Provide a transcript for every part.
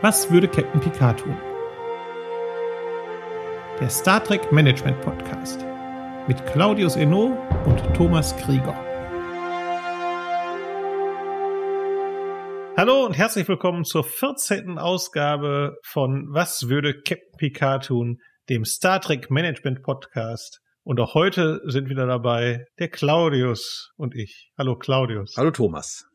Was würde Captain Picard tun? Der Star Trek Management Podcast mit Claudius Eno und Thomas Krieger. Hallo und herzlich willkommen zur 14. Ausgabe von Was würde Captain Picard tun, dem Star Trek Management Podcast. Und auch heute sind wieder dabei der Claudius und ich. Hallo Claudius. Hallo Thomas.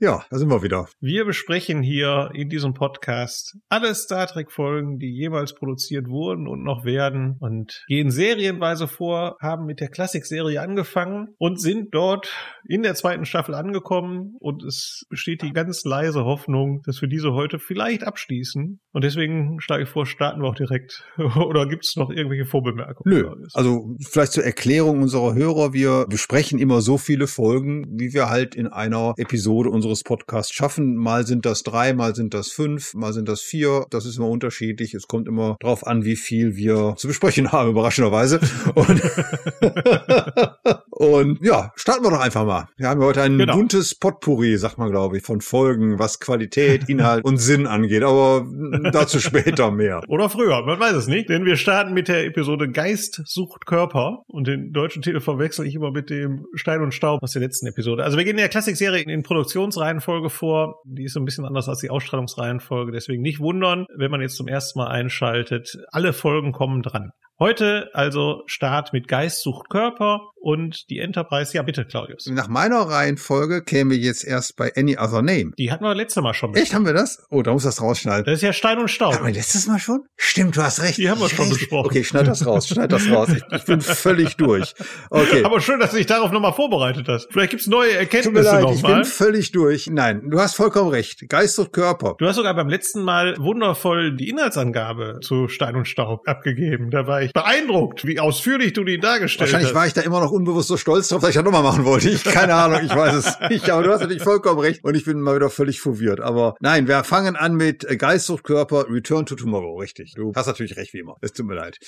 Ja, da sind wir wieder. Wir besprechen hier in diesem Podcast alle Star Trek-Folgen, die jeweils produziert wurden und noch werden und gehen serienweise vor, haben mit der Klassik-Serie angefangen und sind dort in der zweiten Staffel angekommen und es besteht die ganz leise Hoffnung, dass wir diese heute vielleicht abschließen. Und deswegen schlage ich vor, starten wir auch direkt. Oder gibt es noch irgendwelche Vorbemerkungen? Nö, also vielleicht zur Erklärung unserer Hörer, wir besprechen immer so viele Folgen, wie wir halt in einer Episode unserer unseres Podcasts schaffen. Mal sind das drei, mal sind das fünf, mal sind das vier. Das ist immer unterschiedlich. Es kommt immer drauf an, wie viel wir zu besprechen haben, überraschenderweise. Und, und ja, starten wir doch einfach mal. Wir haben heute ein genau. buntes Potpourri, sagt man, glaube ich, von Folgen, was Qualität, Inhalt und Sinn angeht. Aber dazu später mehr. Oder früher, man weiß es nicht. Denn wir starten mit der Episode Geist sucht Körper. Und den deutschen Titel verwechsel ich immer mit dem Stein und Staub aus der letzten Episode. Also wir gehen in der Klassikserie in Produktions Ausstrahlungsreihenfolge vor. Die ist so ein bisschen anders als die Ausstrahlungsreihenfolge. Deswegen nicht wundern, wenn man jetzt zum ersten Mal einschaltet. Alle Folgen kommen dran. Heute also Start mit Geist sucht Körper und die Enterprise. Ja, bitte, Claudius. Nach meiner Reihenfolge käme jetzt erst bei Any Other Name. Die hatten wir letztes Mal schon. Besprochen. Echt, haben wir das? Oh, da muss das rausschneiden. Das ist ja Stein und Staub. Haben wir letztes Mal schon? Stimmt, du hast recht. Die haben wir schon besprochen. Okay, schneid das raus, schneid das raus. Ich, ich bin völlig durch. Okay. Aber schön, dass du dich darauf nochmal vorbereitet hast. Vielleicht gibt's neue Erkenntnisse Tut mir leid, ich mal. bin völlig durch. Nein, du hast vollkommen recht. Geist und Körper. Du hast sogar beim letzten Mal wundervoll die Inhaltsangabe zu Stein und Staub abgegeben. Da war ich beeindruckt wie ausführlich du die dargestellt Wahrscheinlich hast. war ich da immer noch unbewusst so stolz drauf, dass ich das nochmal machen wollte. Ich, keine Ahnung, ich weiß es nicht. Aber du hast natürlich vollkommen recht. Und ich bin mal wieder völlig verwirrt. Aber nein, wir fangen an mit Geistsuchtkörper Return to Tomorrow. Richtig. Du hast natürlich recht, wie immer. Es tut mir leid.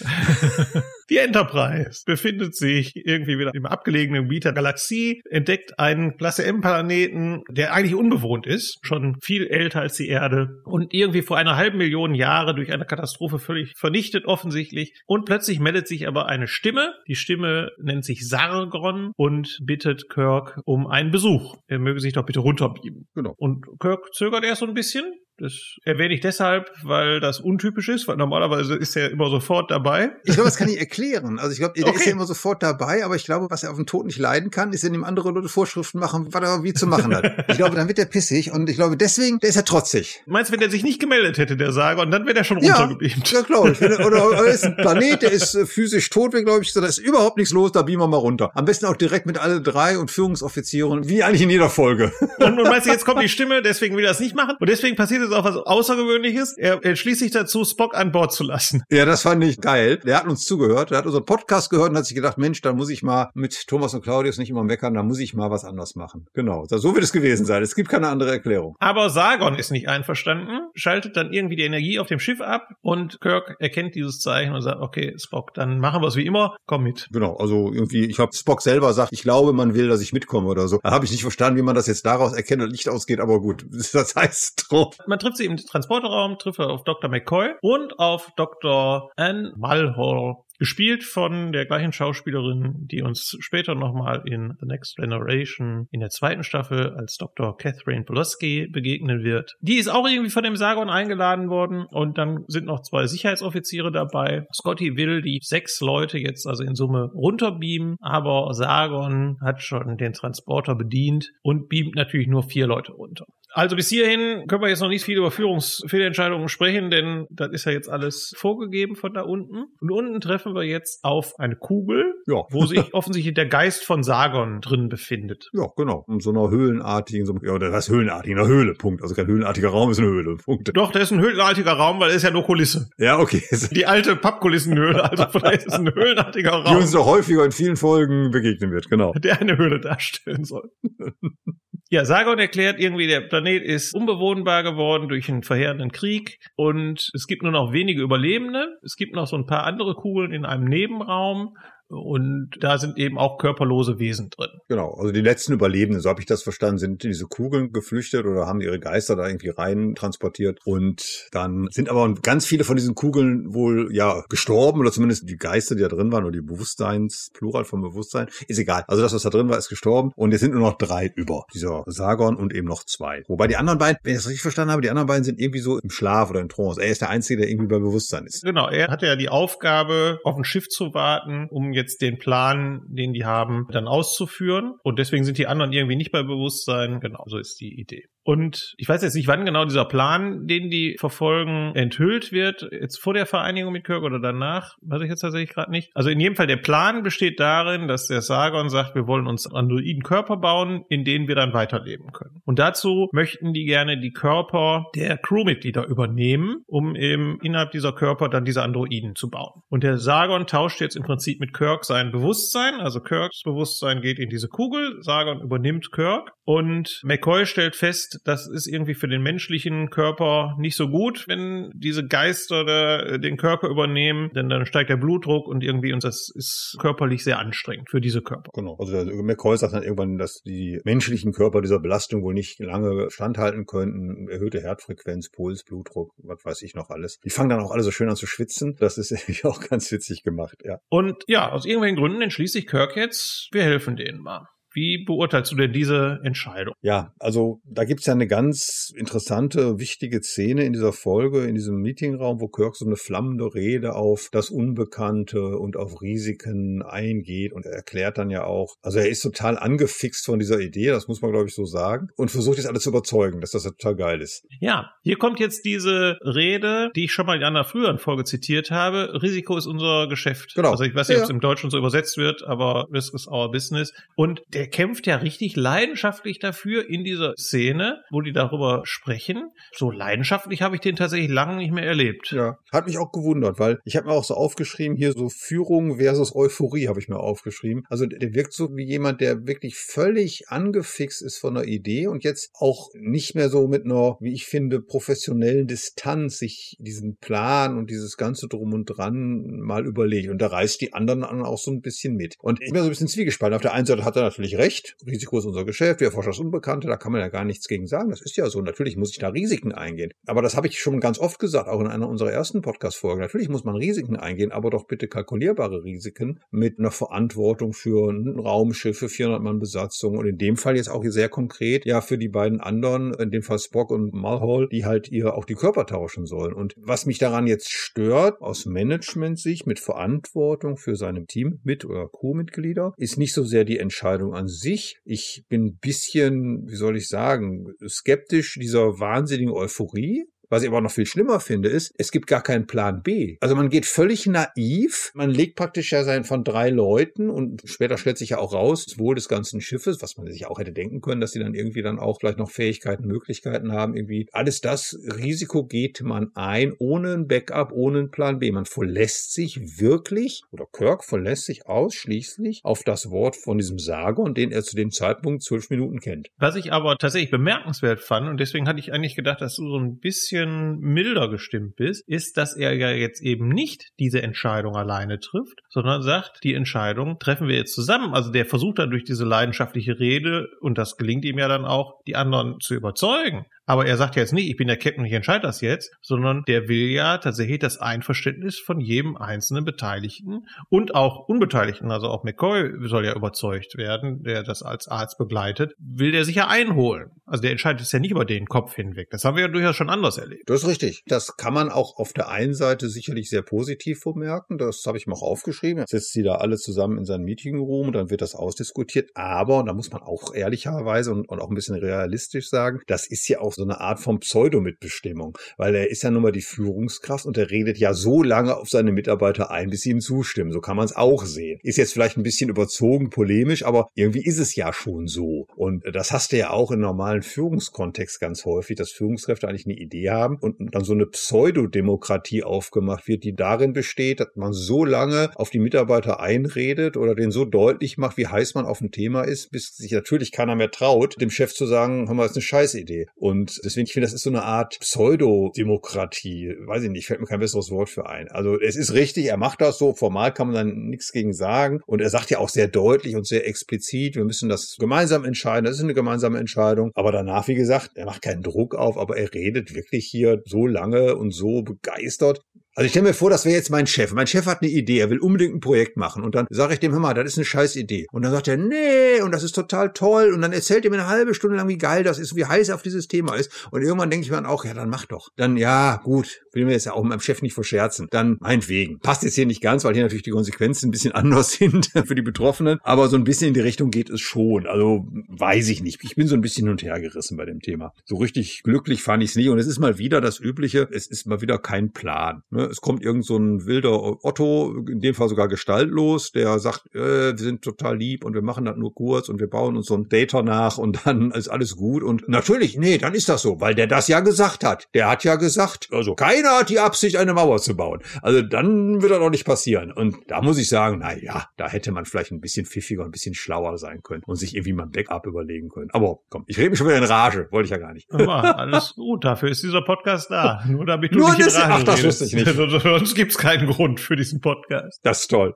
die Enterprise befindet sich irgendwie wieder im abgelegenen Gebiet der Galaxie, entdeckt einen Klasse M-Planeten, der eigentlich unbewohnt ist, schon viel älter als die Erde und irgendwie vor einer halben Million Jahre durch eine Katastrophe völlig vernichtet offensichtlich. Und plötzlich meldet sich aber eine Stimme. Die Stimme nennt sich Sargon und bittet Kirk um einen Besuch. Er möge sich doch bitte runterbieben. Genau. Und Kirk zögert erst so ein bisschen, das erwähne ich deshalb, weil das untypisch ist, weil normalerweise ist er immer sofort dabei. Ich glaube, das kann ich erklären. Also ich glaube, der okay. ist ja immer sofort dabei, aber ich glaube, was er auf den Tod nicht leiden kann, ist, indem andere Leute Vorschriften machen, was er wie zu machen hat. ich glaube, dann wird er pissig und ich glaube, deswegen, der ist er trotzig. Meinst du, wenn er sich nicht gemeldet hätte, der Sager, und dann wäre er schon runtergebeamt? Ja, ja glaube ich. Oder, oder er ist ein Planet, der ist äh, physisch tot, glaube ich, da ist überhaupt nichts los, da beamen wir mal runter. Am besten auch direkt mit alle drei und Führungsoffizieren, wie eigentlich in jeder Folge. und, und meinst du, jetzt kommt die Stimme, deswegen will er das nicht machen? Und deswegen passiert es auch was Außergewöhnliches. Er entschließt sich dazu, Spock an Bord zu lassen. Ja, das fand ich geil. Der hat uns zugehört, der hat unseren Podcast gehört und hat sich gedacht, Mensch, da muss ich mal mit Thomas und Claudius nicht immer meckern, da muss ich mal was anders machen. Genau, so wird es gewesen sein. Es gibt keine andere Erklärung. Aber Sargon ist nicht einverstanden, schaltet dann irgendwie die Energie auf dem Schiff ab und Kirk erkennt dieses Zeichen und sagt, okay, Spock, dann machen wir es wie immer, komm mit. Genau, also irgendwie, ich habe Spock selber sagt, ich glaube, man will, dass ich mitkomme oder so. Da habe ich nicht verstanden, wie man das jetzt daraus erkennt und Licht ausgeht, aber gut, das heißt drauf. Man trifft sie im Transporterraum, trifft auf Dr. McCoy und auf Dr. Ann Mulhall. Gespielt von der gleichen Schauspielerin, die uns später nochmal in The Next Generation in der zweiten Staffel als Dr. Catherine Pulaski begegnen wird. Die ist auch irgendwie von dem Sargon eingeladen worden und dann sind noch zwei Sicherheitsoffiziere dabei. Scotty will die sechs Leute jetzt also in Summe runterbeamen, aber Sargon hat schon den Transporter bedient und beamt natürlich nur vier Leute runter. Also bis hierhin können wir jetzt noch nicht viel über Führungsfehlentscheidungen sprechen, denn das ist ja jetzt alles vorgegeben von da unten. Und unten treffen wir jetzt auf eine Kugel, ja. wo sich offensichtlich der Geist von Sargon drin befindet. Ja, genau. In so einer höhlenartigen, so, ja, das heißt höhlenartig, eine Höhle, Punkt. Also kein höhlenartiger Raum, ist eine Höhle, Punkt. Doch, das ist ein höhlenartiger Raum, weil er ist ja nur Kulisse. Ja, okay. Die alte Pappkulissenhöhle, also vielleicht ist es ein höhlenartiger Raum. Die uns noch häufiger in vielen Folgen begegnen wird, genau. Der eine Höhle darstellen soll. Ja, Sargon erklärt irgendwie, der Planet ist unbewohnbar geworden durch einen verheerenden Krieg und es gibt nur noch wenige Überlebende. Es gibt noch so ein paar andere Kugeln in einem Nebenraum Und da sind eben auch körperlose Wesen drin. Genau, also die letzten Überlebenden, so habe ich das verstanden, sind in diese Kugeln geflüchtet oder haben ihre Geister da irgendwie rein transportiert. Und dann sind aber ganz viele von diesen Kugeln wohl ja gestorben oder zumindest die Geister, die da drin waren oder die Bewusstseins, Plural vom Bewusstsein, ist egal. Also das, was da drin war, ist gestorben und jetzt sind nur noch drei über. Dieser Sargon und eben noch zwei. Wobei die anderen beiden, wenn ich das richtig verstanden habe, die anderen beiden sind irgendwie so im Schlaf oder in Trance. Er ist der Einzige, der irgendwie bei Bewusstsein ist. Genau, er hatte ja die Aufgabe, auf ein Schiff zu warten, um jetzt den Plan, den die haben, dann auszuführen. Und deswegen sind die anderen irgendwie nicht bei Bewusstsein. Genau, so ist die Idee. Und ich weiß jetzt nicht, wann genau dieser Plan, den die verfolgen, enthüllt wird. Jetzt vor der Vereinigung mit Kirk oder danach, weiß ich jetzt tatsächlich gerade nicht. Also in jedem Fall, der Plan besteht darin, dass der Sargon sagt, wir wollen uns androiden Körper bauen, in denen wir dann weiterleben können. Und dazu möchten die gerne die Körper der Crewmitglieder übernehmen, um eben innerhalb dieser Körper dann diese Androiden zu bauen. Und der Sargon tauscht jetzt im Prinzip mit Kirk sein Bewusstsein. Also Kirks Bewusstsein geht in diese Kugel, Sargon übernimmt Kirk und McCoy stellt fest, das ist irgendwie für den menschlichen Körper nicht so gut, wenn diese Geister da, den Körper übernehmen, denn dann steigt der Blutdruck und irgendwie und das ist körperlich sehr anstrengend für diese Körper. Genau. Also McCoy sagt dann irgendwann, dass die menschlichen Körper dieser Belastung wohl nicht lange standhalten könnten. Erhöhte Herzfrequenz, Puls, Blutdruck, was weiß ich noch alles. Die fangen dann auch alle so schön an zu schwitzen. Das ist irgendwie auch ganz witzig gemacht, ja. Und ja, aus irgendwelchen Gründen entschließt sich Kirk jetzt, wir helfen denen mal. Wie beurteilst du denn diese Entscheidung? Ja, also da gibt's ja eine ganz interessante, wichtige Szene in dieser Folge, in diesem Meetingraum, wo Kirk so eine flammende Rede auf das Unbekannte und auf Risiken eingeht und er erklärt dann ja auch, also er ist total angefixt von dieser Idee, das muss man glaube ich so sagen, und versucht jetzt alle zu überzeugen, dass das total geil ist. Ja, hier kommt jetzt diese Rede, die ich schon mal in einer früheren Folge zitiert habe. Risiko ist unser Geschäft. Genau. Also ich weiß nicht, Ja, ob es im Deutschen so übersetzt wird, aber Risk is our business. Und der kämpft ja richtig leidenschaftlich dafür in dieser Szene, wo die darüber sprechen. So leidenschaftlich habe ich den tatsächlich lange nicht mehr erlebt. Ja, hat mich auch gewundert, weil ich habe mir auch so aufgeschrieben, hier so Führung versus Euphorie habe ich mir aufgeschrieben. Also der wirkt so wie jemand, der wirklich völlig angefixt ist von einer Idee und jetzt auch nicht mehr so mit einer, wie ich finde, professionellen Distanz sich diesen Plan und dieses ganze Drum und Dran mal überlegt. Und da reißt die anderen auch so ein bisschen mit. Und ich bin so ein bisschen zwiegespalten. Auf der einen Seite hat er natürlich recht, Risiko ist unser Geschäft, wir erforschen das Unbekannte, da kann man ja gar nichts gegen sagen. Das ist ja so. Natürlich muss ich da Risiken eingehen. Aber das habe ich schon ganz oft gesagt, auch in einer unserer ersten Podcast-Folgen. Natürlich muss man Risiken eingehen, aber doch bitte kalkulierbare Risiken mit einer Verantwortung für ein Raumschiff, für 400 Mann Besatzung und in dem Fall jetzt auch sehr konkret, ja, für die beiden anderen, in dem Fall Spock und Mulhall, die halt ihr auch die Körper tauschen sollen. Und was mich daran jetzt stört, aus Management-Sicht mit Verantwortung für seine Team mit oder Crewmitglieder, ist nicht so sehr die Entscheidung an sich. Ich bin ein bisschen, wie soll ich sagen, skeptisch dieser wahnsinnigen Euphorie. Was ich aber noch viel schlimmer finde, ist, es gibt gar keinen Plan B. Also man geht völlig naiv. Man legt praktisch ja sein von drei Leuten und später stellt sich ja auch raus, das Wohl des ganzen Schiffes, was man sich auch hätte denken können, dass sie dann irgendwie dann auch vielleicht noch Fähigkeiten, Möglichkeiten haben, irgendwie. Alles das Risiko geht man ein, ohne ein Backup, ohne einen Plan B. Man verlässt sich wirklich, oder Kirk verlässt sich ausschließlich auf das Wort von diesem Sargon, den er zu dem Zeitpunkt zwölf Minuten kennt. Was ich aber tatsächlich bemerkenswert fand, und deswegen hatte ich eigentlich gedacht, dass du so ein bisschen milder gestimmt bist, ist, dass er ja jetzt eben nicht diese Entscheidung alleine trifft, sondern sagt, die Entscheidung treffen wir jetzt zusammen. Also der versucht dann durch diese leidenschaftliche Rede, und das gelingt ihm ja dann auch, die anderen zu überzeugen. Aber er sagt ja jetzt nicht, ich bin der Captain und ich entscheide das jetzt, sondern der will ja tatsächlich das Einverständnis von jedem einzelnen Beteiligten und auch Unbeteiligten, also auch McCoy soll ja überzeugt werden, der das als Arzt begleitet, will der sich ja einholen. Also der entscheidet es ja nicht über den Kopf hinweg. Das haben wir ja durchaus schon anders erlebt. Das ist richtig. Das kann man auch auf der einen Seite sicherlich sehr positiv vermerken. Das habe ich mir auch aufgeschrieben. Jetzt sitzt sie da alle zusammen in seinem Meetingroom und dann wird das ausdiskutiert. Aber, und da muss man auch ehrlicherweise und, und auch ein bisschen realistisch sagen, das ist ja auch so eine Art von Pseudo-Mitbestimmung, weil er ist ja nun mal die Führungskraft und er redet ja so lange auf seine Mitarbeiter ein, bis sie ihm zustimmen. So kann man es auch sehen. Ist jetzt vielleicht ein bisschen überzogen, polemisch, aber irgendwie ist es ja schon so. Und das hast du ja auch in normalen Führungskontext ganz häufig, dass Führungskräfte eigentlich eine Idee haben und dann so eine Pseudodemokratie aufgemacht wird, die darin besteht, dass man so lange auf die Mitarbeiter einredet oder denen so deutlich macht, wie heiß man auf ein Thema ist, bis sich natürlich keiner mehr traut, dem Chef zu sagen, haben wir jetzt eine Scheißidee. Und deswegen, ich finde, das ist so eine Art Pseudodemokratie. Weiß ich nicht, fällt mir kein besseres Wort für ein. Also es ist richtig, er macht das so, formal kann man dann nichts gegen sagen. Und er sagt ja auch sehr deutlich und sehr explizit, wir müssen das gemeinsam entscheiden. Das ist eine gemeinsame Entscheidung. Aber danach, wie gesagt, er macht keinen Druck auf, aber er redet wirklich hier so lange und so begeistert. Also ich stelle mir vor, das wäre jetzt mein Chef. Mein Chef hat eine Idee, er will unbedingt ein Projekt machen. Und dann sage ich dem, hör mal, das ist eine scheiß Idee. Und dann sagt er, nee, und das ist total toll. Und dann erzählt er mir eine halbe Stunde lang, wie geil das ist, wie heiß er auf dieses Thema ist. Und irgendwann denke ich mir dann auch, ja, dann mach doch. Dann, ja, gut, will mir jetzt ja auch meinem Chef nicht verscherzen. Dann meinetwegen. Passt jetzt hier nicht ganz, weil hier natürlich die Konsequenzen ein bisschen anders sind für die Betroffenen. Aber so ein bisschen in die Richtung geht es schon. Also weiß ich nicht. Ich bin so ein bisschen hin und her gerissen bei dem Thema. So richtig glücklich fand ich es nicht. Und es ist mal wieder das Übliche. Es ist mal wieder kein Plan. Ne? Es kommt irgend so ein wilder Otto, in dem Fall sogar gestaltlos, der sagt, äh, wir sind total lieb und wir machen das nur kurz und wir bauen uns so ein Data nach und dann ist alles gut. Und natürlich, nee, dann ist das so, weil der das ja gesagt hat. Der hat ja gesagt, also keiner hat die Absicht, eine Mauer zu bauen. Also dann wird das doch nicht passieren. Und da muss ich sagen, na ja, da hätte man vielleicht ein bisschen pfiffiger, ein bisschen schlauer sein können und sich irgendwie mal ein Backup überlegen können. Aber komm, ich rede mich schon wieder in Rage, wollte ich ja gar nicht. Aber alles gut, dafür ist dieser Podcast da. Nur damit du Nur nicht in das- Rage ach, das redest. wusste ich nicht. Sonst gibt's keinen Grund für diesen Podcast. Das ist toll.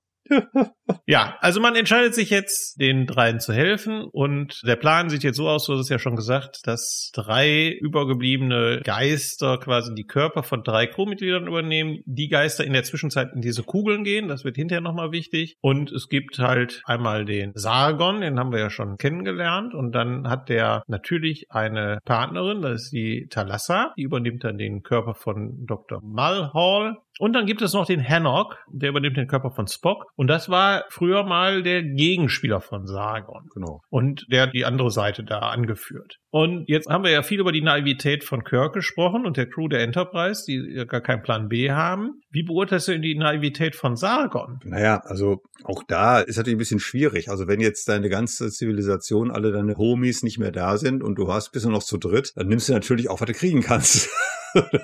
Ja, also man entscheidet sich jetzt, den dreien zu helfen. Und der Plan sieht jetzt so aus, du hast es ja schon gesagt, dass drei übergebliebene Geister quasi die Körper von drei Crewmitgliedern übernehmen, die Geister in der Zwischenzeit in diese Kugeln gehen, das wird hinterher nochmal wichtig. Und es gibt halt einmal den Sargon, den haben wir ja schon kennengelernt. Und dann hat der natürlich eine Partnerin, das ist die Thalassa, die übernimmt dann den Körper von Dr. Mulhall. Und dann gibt es noch den Hannock, der übernimmt den Körper von Spock. Und das war früher mal der Gegenspieler von Sargon. Genau. Und der hat die andere Seite da angeführt. Und jetzt haben wir ja viel über die Naivität von Kirk gesprochen und der Crew der Enterprise, die gar keinen Plan B haben. Wie beurteilst du die Naivität von Sargon? Naja, also auch da ist natürlich ein bisschen schwierig. Also wenn jetzt deine ganze Zivilisation, alle deine Homies nicht mehr da sind und du hast bist nur noch zu dritt, dann nimmst du natürlich auch, was du kriegen kannst.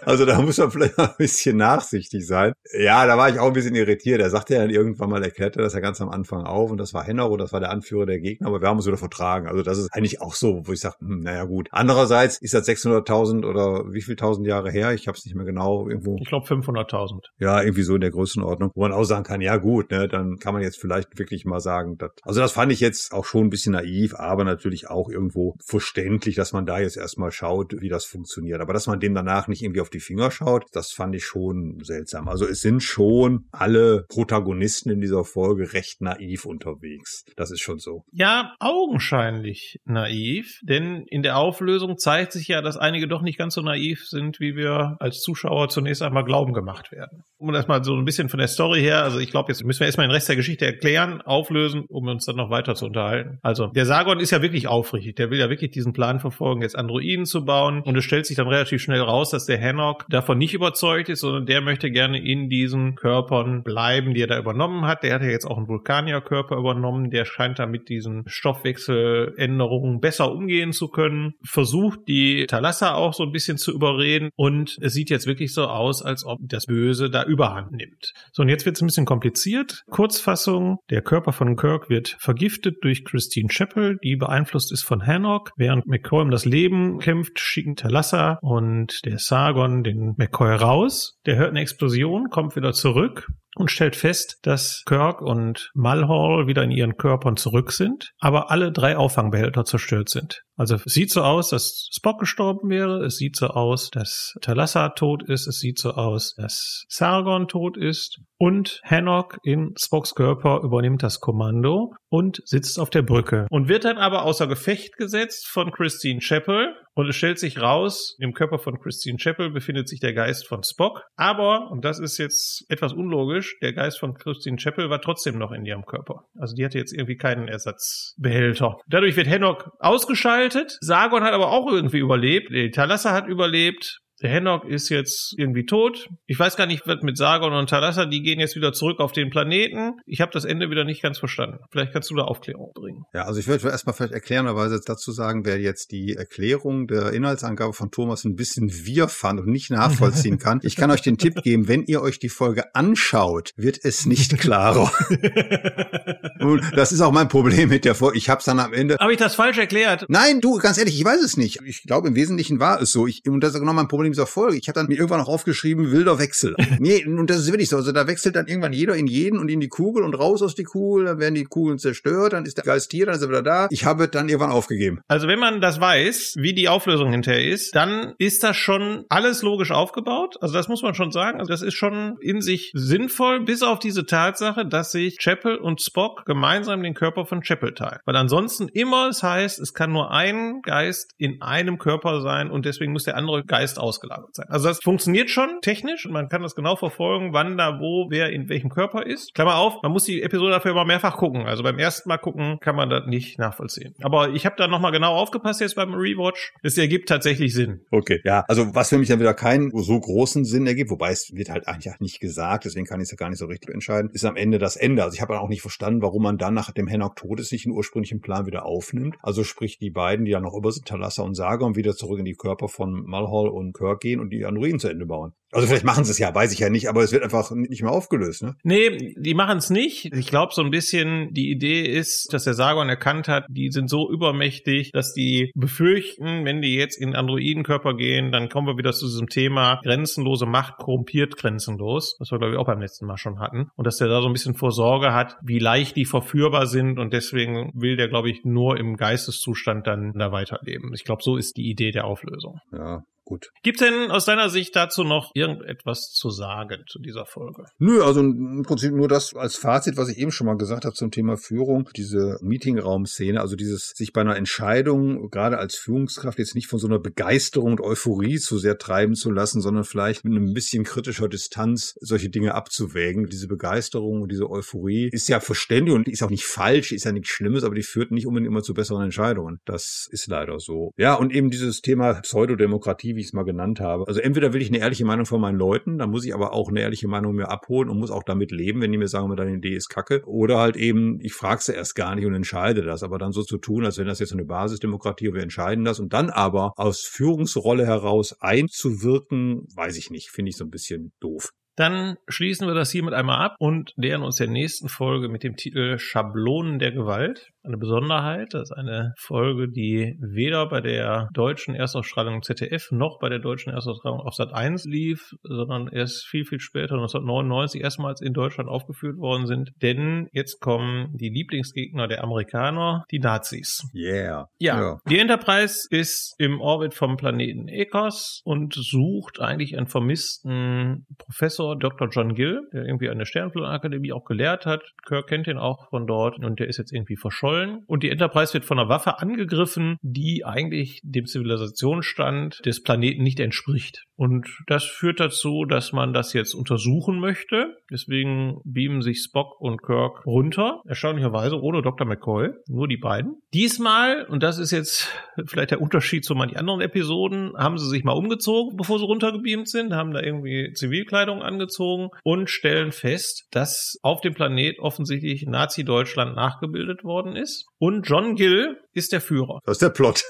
Also da muss man vielleicht mal ein bisschen nachsichtig sein. Ja, da war ich auch ein bisschen irritiert. Er sagte ja dann irgendwann mal, erklärte das ja ganz am Anfang auf und das war Henner das war der Anführer der Gegner, aber wir haben uns wieder vertragen. Also das ist eigentlich auch so, wo ich sage, hm, naja gut. Andererseits ist das 600.000 oder wie viel tausend Jahre her? Ich habe es nicht mehr genau irgendwo. Ich glaube 500.000. Ja, irgendwie so in der Größenordnung, wo man auch sagen kann, ja gut, ne, dann kann man jetzt vielleicht wirklich mal sagen, dass, also das fand ich jetzt auch schon ein bisschen naiv, aber natürlich auch irgendwo verständlich, dass man da jetzt erstmal schaut, wie das funktioniert. Aber dass man dem danach nicht irgendwie auf die Finger schaut, das fand ich schon seltsam. Also es sind schon alle Protagonisten in dieser Folge recht naiv unterwegs. Das ist schon so. Ja, augenscheinlich naiv, denn in der Auflösung zeigt sich ja, dass einige doch nicht ganz so naiv sind, wie wir als Zuschauer zunächst einmal glauben gemacht werden. Um das mal so ein bisschen von der Story her, also ich glaube, jetzt müssen wir erstmal den Rest der Geschichte erklären, auflösen, um uns dann noch weiter zu unterhalten. Also, der Sargon ist ja wirklich aufrichtig, der will ja wirklich diesen Plan verfolgen, jetzt Androiden zu bauen und es stellt sich dann relativ schnell raus, dass der Hannock davon nicht überzeugt ist, sondern der möchte gerne in diesen Körpern bleiben, die er da übernommen hat. Der hat ja jetzt auch einen Vulkanierkörper übernommen, der scheint da mit diesen Stoffwechseländerungen besser umgehen zu können, versucht die Thalassa auch so ein bisschen zu überreden und es sieht jetzt wirklich so aus, als ob das Böse da überhand nimmt. So, und jetzt wird es ein bisschen kompliziert. Kurzfassung, der Körper von Kirk wird vergiftet durch Christine Chappell, die beeinflusst ist von Hannock. Während McCoy um das Leben kämpft, schicken Thalassa und der Sargon den McCoy raus. Der hört eine Explosion, kommt wieder zurück und stellt fest, dass Kirk und Mulhall wieder in ihren Körpern zurück sind, aber alle drei Auffangbehälter zerstört sind. Also es sieht so aus, dass Spock gestorben wäre, es sieht so aus, dass Thalassa tot ist, es sieht so aus, dass Sargon tot ist. Und Hannock in Spocks Körper übernimmt das Kommando und sitzt auf der Brücke. Und wird dann aber außer Gefecht gesetzt von Christine Chappell. Und es stellt sich raus, im Körper von Christine Chappell befindet sich der Geist von Spock, aber, und das ist jetzt etwas unlogisch, der Geist von Christine Chappell war trotzdem noch in ihrem Körper. Also die hatte jetzt irgendwie keinen Ersatzbehälter. Dadurch wird Hannock ausgeschaltet, Sargon hat aber auch irgendwie überlebt, die Thalassa hat überlebt, der Hennock ist jetzt irgendwie tot. Ich weiß gar nicht, was mit Sargon und Talassa, die gehen jetzt wieder zurück auf den Planeten. Ich habe das Ende wieder nicht ganz verstanden. Vielleicht kannst du da Aufklärung bringen. Ja, also ich würde erstmal vielleicht erklärenderweise dazu sagen, wer jetzt die Erklärung der Inhaltsangabe von Thomas ein bisschen wir fand und nicht nachvollziehen kann. Ich kann euch den Tipp geben, wenn ihr euch die Folge anschaut, wird es nicht klarer. und das ist auch mein Problem mit der Folge. Ich habe es dann am Ende. Habe ich das falsch erklärt? Nein, du, ganz ehrlich, ich weiß es nicht. Ich glaube, im Wesentlichen war es so. Ich, und das ist genau mein Problem dieser Folge. Ich habe dann mir irgendwann noch aufgeschrieben, wilder Wechsel. nee, und das ist wirklich so. Also da wechselt dann irgendwann jeder in jeden und in die Kugel und raus aus die Kugel. Dann werden die Kugeln zerstört, dann ist der Geist hier, dann ist er wieder da. Ich habe dann irgendwann aufgegeben. Also wenn man das weiß, wie die Auflösung hinterher ist, dann ist das schon alles logisch aufgebaut. Also das muss man schon sagen. Also das ist schon in sich sinnvoll, bis auf diese Tatsache, dass sich Chapel und Spock gemeinsam den Körper von Chapel teilen. Weil ansonsten immer es heißt, es kann nur ein Geist in einem Körper sein und deswegen muss der andere Geist ausgelagert sein. Also das funktioniert schon technisch und man kann das genau verfolgen, wann da wo wer in welchem Körper ist. Klammer auf, man muss die Episode dafür immer mehrfach gucken. Also beim ersten Mal gucken kann man das nicht nachvollziehen. Aber ich habe da nochmal genau aufgepasst jetzt beim Rewatch. Es ergibt tatsächlich Sinn. Okay, ja, also was für mich dann wieder keinen so großen Sinn ergibt, wobei es wird halt eigentlich nicht gesagt, deswegen kann ich es ja gar nicht so richtig entscheiden, ist am Ende das Ende. Also ich habe auch nicht verstanden, warum man dann nach dem Hennock Tod nicht den ursprünglichen Plan wieder aufnimmt. Also sprich die beiden, die ja noch über sind, Talassa und Sargon, wieder zurück in die Körper von Malhol und Kirk gehen und die Androiden zu Ende bauen. Also vielleicht machen sie es ja, weiß ich ja nicht, aber es wird einfach nicht mehr aufgelöst, ne? Nee, die machen es nicht. Ich glaube so ein bisschen, die Idee ist, dass der Sargon erkannt hat, die sind so übermächtig, dass die befürchten, wenn die jetzt in Androidenkörper gehen, dann kommen wir wieder zu diesem Thema grenzenlose Macht korrumpiert grenzenlos, was wir glaube ich auch beim letzten Mal schon hatten. Und dass der da so ein bisschen vor Sorge hat, wie leicht die verführbar sind und deswegen will der glaube ich nur im Geisteszustand dann da weiterleben. Ich glaube, so ist die Idee der Auflösung. Ja, gut. Gibt denn aus deiner Sicht dazu noch irgendetwas zu sagen zu dieser Folge? Nö, also im Prinzip nur das als Fazit, was ich eben schon mal gesagt habe zum Thema Führung, diese Meetingraum-Szene, also dieses sich bei einer Entscheidung, gerade als Führungskraft, jetzt nicht von so einer Begeisterung und Euphorie zu sehr treiben zu lassen, sondern vielleicht mit einem bisschen kritischer Distanz solche Dinge abzuwägen. Diese Begeisterung und diese Euphorie ist ja verständlich und ist auch nicht falsch, ist ja nichts Schlimmes, aber die führt nicht unbedingt immer zu besseren Entscheidungen. Das ist leider so. Ja, und eben dieses Thema Pseudodemokratie, wie ich es mal genannt habe. Also entweder will ich eine ehrliche Meinung von meinen Leuten, dann muss ich aber auch eine ehrliche Meinung mir abholen und muss auch damit leben, wenn die mir sagen, deine Idee ist kacke. Oder halt eben, ich frage sie erst gar nicht und entscheide das. Aber dann so zu tun, als wenn das jetzt eine Basisdemokratie und wir entscheiden das und dann aber aus Führungsrolle heraus einzuwirken, weiß ich nicht, finde ich so ein bisschen doof. Dann schließen wir das hiermit einmal ab und nähern uns der nächsten Folge mit dem Titel Schablonen der Gewalt eine Besonderheit. Das ist eine Folge, die weder bei der deutschen Erstausstrahlung ZDF noch bei der deutschen Erstausstrahlung auf Sat 1 lief, sondern erst viel, viel später, 1999, erstmals in Deutschland aufgeführt worden sind. Denn jetzt kommen die Lieblingsgegner der Amerikaner, die Nazis. Yeah. Ja. ja. Die Enterprise ist im Orbit vom Planeten Ekos und sucht eigentlich einen vermissten Professor, Dr. John Gill, der irgendwie an der Sternflottenakademie auch gelehrt hat. Kirk kennt ihn auch von dort und der ist jetzt irgendwie verschollen sollen. Und die Enterprise wird von einer Waffe angegriffen, die eigentlich dem Zivilisationsstand des Planeten nicht entspricht. Und das führt dazu, dass man das jetzt untersuchen möchte. Deswegen beamen sich Spock und Kirk runter. Erstaunlicherweise ohne Dr. McCoy. Nur die beiden. Diesmal, und das ist jetzt vielleicht der Unterschied zu manchen anderen Episoden, haben sie sich mal umgezogen, bevor sie runtergebeamt sind, haben da irgendwie Zivilkleidung angezogen und stellen fest, dass auf dem Planet offensichtlich Nazi-Deutschland nachgebildet worden ist. Und John Gill ist der Führer. Das ist der Plot.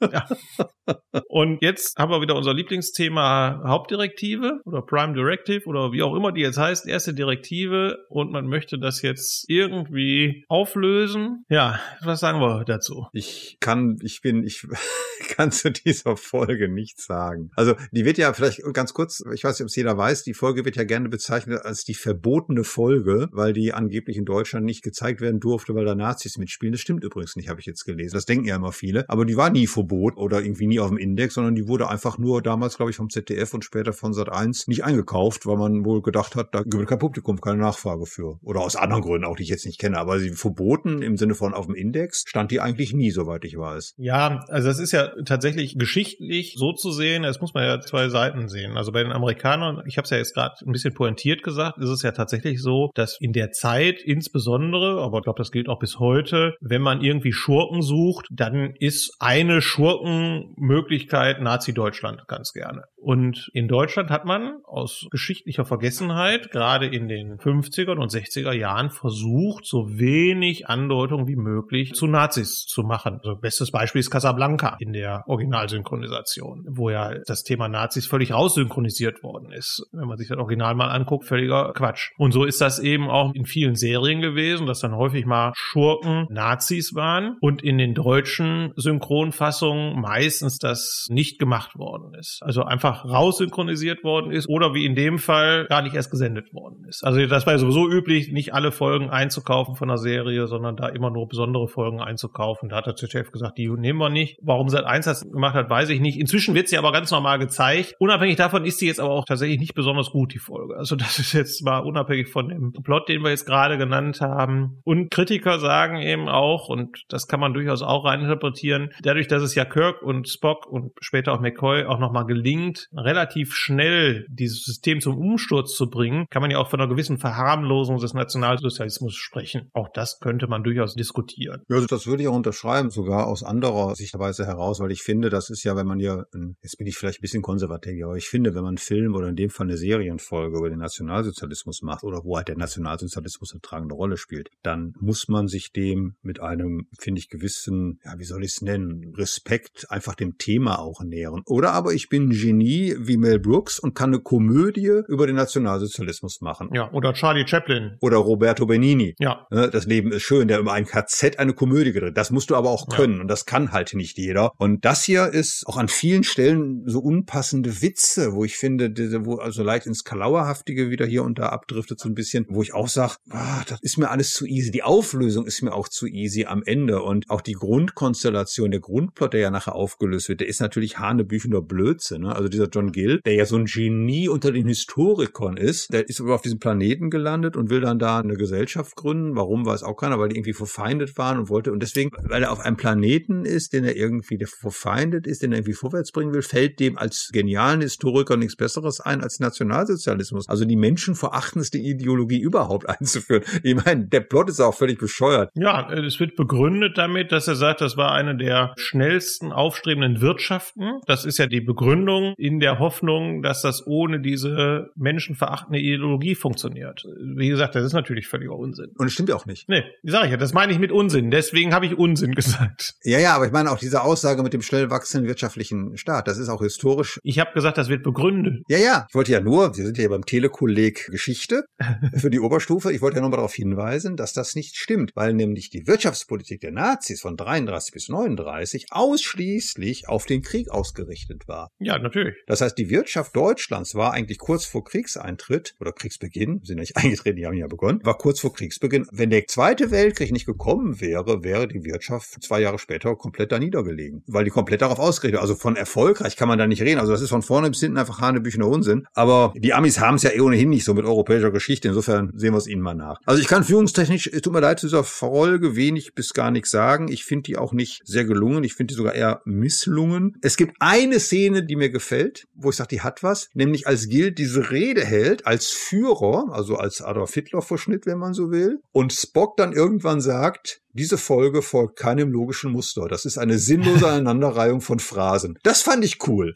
Ja. Und jetzt haben wir wieder unser Lieblingsthema Hauptdirektive oder Prime Directive oder wie auch immer die jetzt heißt, erste Direktive und man möchte das jetzt irgendwie auflösen. Ja, was sagen wir dazu? Ich kann, ich bin, ich kann zu dieser Folge nichts sagen. Also die wird ja vielleicht ganz kurz, ich weiß nicht, ob es jeder weiß, die Folge wird ja gerne bezeichnet als die verbotene Folge, weil die angeblich in Deutschland nicht gezeigt werden durfte, weil da Nazis mitspielen. Das stimmt übrigens nicht, habe ich jetzt gelesen. Das denken ja immer viele. Aber die war nie verboten oder irgendwie nie auf dem Index, sondern die wurde einfach nur damals, glaube ich, vom ZDF und später von Sat 1 nicht eingekauft, weil man wohl gedacht hat, da gibt kein Publikum, keine Nachfrage für. Oder aus anderen Gründen, auch die ich jetzt nicht kenne. Aber sie verboten im Sinne von auf dem Index stand die eigentlich nie, soweit ich weiß. Ja, also das ist ja tatsächlich geschichtlich so zu sehen, das muss man ja zwei Seiten sehen. Also bei den Amerikanern, ich habe es ja jetzt gerade ein bisschen pointiert gesagt, ist es ja tatsächlich so, dass in der Zeit insbesondere, aber ich glaube, das gilt auch bis heute, wenn man irgendwie Schurken sucht, dann ist eine Schurkenmöglichkeit Nazi-Deutschland ganz gerne. Und in Deutschland hat man aus geschichtlicher Vergessenheit gerade in den 50er und 60er Jahren versucht, so wenig Andeutung wie möglich zu Nazis zu machen. Also bestes Beispiel ist Casablanca in der Originalsynchronisation, wo ja das Thema Nazis völlig raussynchronisiert worden ist. Wenn man sich das Original mal anguckt, völliger Quatsch. Und so ist das eben auch in vielen Serien gewesen, dass dann häufig mal Schurken Nazis waren und in den deutschen Synchronfassungen meistens das nicht gemacht worden ist. Also einfach raussynchronisiert worden ist oder wie in dem Fall gar nicht erst gesendet worden ist. Also das war ja sowieso üblich, nicht alle Folgen einzukaufen von der Serie, sondern da immer nur besondere Folgen einzukaufen. Da hat der Chef gesagt, die nehmen wir nicht. Warum Sat 1 das gemacht hat, weiß ich nicht. Inzwischen wird sie aber ganz normal gezeigt. Unabhängig davon ist sie jetzt aber auch tatsächlich nicht besonders gut, die Folge. Also das ist jetzt mal unabhängig von dem Plot, den wir jetzt gerade genannt haben. Und Kritiker sagen eben auch, und das kann man durchaus auch reininterpretieren, dadurch, dass es ja Kirk und Spock und später auch McCoy auch nochmal gelingt, relativ schnell dieses System zum Umsturz zu bringen, kann man ja auch von einer gewissen Verharmlosung des Nationalsozialismus sprechen. Auch das könnte man durchaus diskutieren. Ja, also das würde ich auch unterschreiben, sogar aus anderer Sichtweise heraus, weil ich finde, das ist ja, wenn man ja, jetzt bin ich vielleicht ein bisschen konservativ, aber ich finde, wenn man einen Film oder in dem Fall eine Serienfolge über den Nationalsozialismus macht oder wo halt der Nationalsozialismus eine tragende Rolle spielt, dann muss man sich dem mit einem, finde ich, gewissen, ja, wie soll ich es nennen, Respekt einfach dem Thema auch nähern. Oder aber ich bin ein Genie wie Mel Brooks und kann eine Komödie über den Nationalsozialismus machen. Ja, oder Charlie Chaplin. Oder Roberto Benini. Ja. Ne, das Leben ist schön, der über ein KZ eine Komödie gedreht. Das musst du aber auch können ja. und das kann halt nicht jeder. Und das hier ist auch an vielen Stellen so unpassende Witze, wo ich finde, wo also leicht ins Kalauerhaftige wieder hier und da abdriftet so ein bisschen, wo ich auch sage, ah, das ist mir alles zu easy. Die Auflösung ist mir auch zu easy am Ende und auch die Grundkonstellation, der Grundplot, der ja nachher aufgelöst wird, der ist natürlich hanebüchender Blödsinn. Ne? Also dieser John Gill, der ja so ein Genie unter den Historikern ist, der ist auf diesem Planeten gelandet und will dann da eine Gesellschaft gründen. Warum weiß auch keiner, weil die irgendwie verfeindet waren und wollte und deswegen, weil er auf einem Planeten ist, den er irgendwie verfeindet ist, den er irgendwie vorwärts bringen will, fällt dem als genialen Historiker nichts Besseres ein als Nationalsozialismus. Also die menschenverachtendste Ideologie überhaupt einzuführen. Ich meine, der Plot ist auch völlig bescheuert. Ja, es wird begründet damit, dass er sagt, das war eine der schnellsten aufstrebenden Wirtschaften. Das ist ja die Begründung in der Hoffnung, dass das ohne diese menschenverachtende Ideologie funktioniert. Wie gesagt, das ist natürlich völliger Unsinn. Und es stimmt ja auch nicht. Nee, sage ich ja, das meine ich mit Unsinn. Deswegen habe ich Unsinn gesagt. Ja, ja, aber ich meine auch diese Aussage mit dem schnell wachsenden wirtschaftlichen Staat, das ist auch historisch. Ich habe gesagt, das wird begründet. Ja, ja. Ich wollte ja nur, wir sind ja beim Telekolleg Geschichte für die Oberstufe, ich wollte ja nur mal darauf hinweisen, dass das nicht stimmt, weil nämlich die Wirtschaftspolitik der Nazis von 33 bis 39 ausschließlich auf den Krieg ausgerichtet war. Ja, natürlich. Das heißt, die Wirtschaft Deutschlands war eigentlich kurz vor Kriegseintritt oder Kriegsbeginn, sind ja nicht eingetreten, die haben ja begonnen, war kurz vor Kriegsbeginn. Wenn der Zweite Weltkrieg nicht gekommen wäre, wäre die Wirtschaft zwei Jahre später komplett da niedergelegen, weil die komplett darauf ausgerichtet. Also von erfolgreich kann man da nicht reden. Also das ist von vorne bis hinten einfach Hanebüchener Unsinn. Aber die Amis haben es ja eh ohnehin nicht so mit europäischer Geschichte. Insofern sehen wir es ihnen mal nach. Also ich kann führungstechnisch, es tut mir leid, zu dieser Folge wenig bis gar nichts sagen. Ich finde die auch nicht sehr gelungen. Ich finde die sogar eher misslungen. Es gibt eine Szene, die mir gefällt, wo ich sage, die hat was, nämlich als Guild diese Rede hält, als Führer, also als Adolf Hitler Verschnitt, wenn man so will, und Spock dann irgendwann sagt, diese Folge folgt keinem logischen Muster. Das ist eine sinnlose Aneinanderreihung von Phrasen. Das fand ich cool.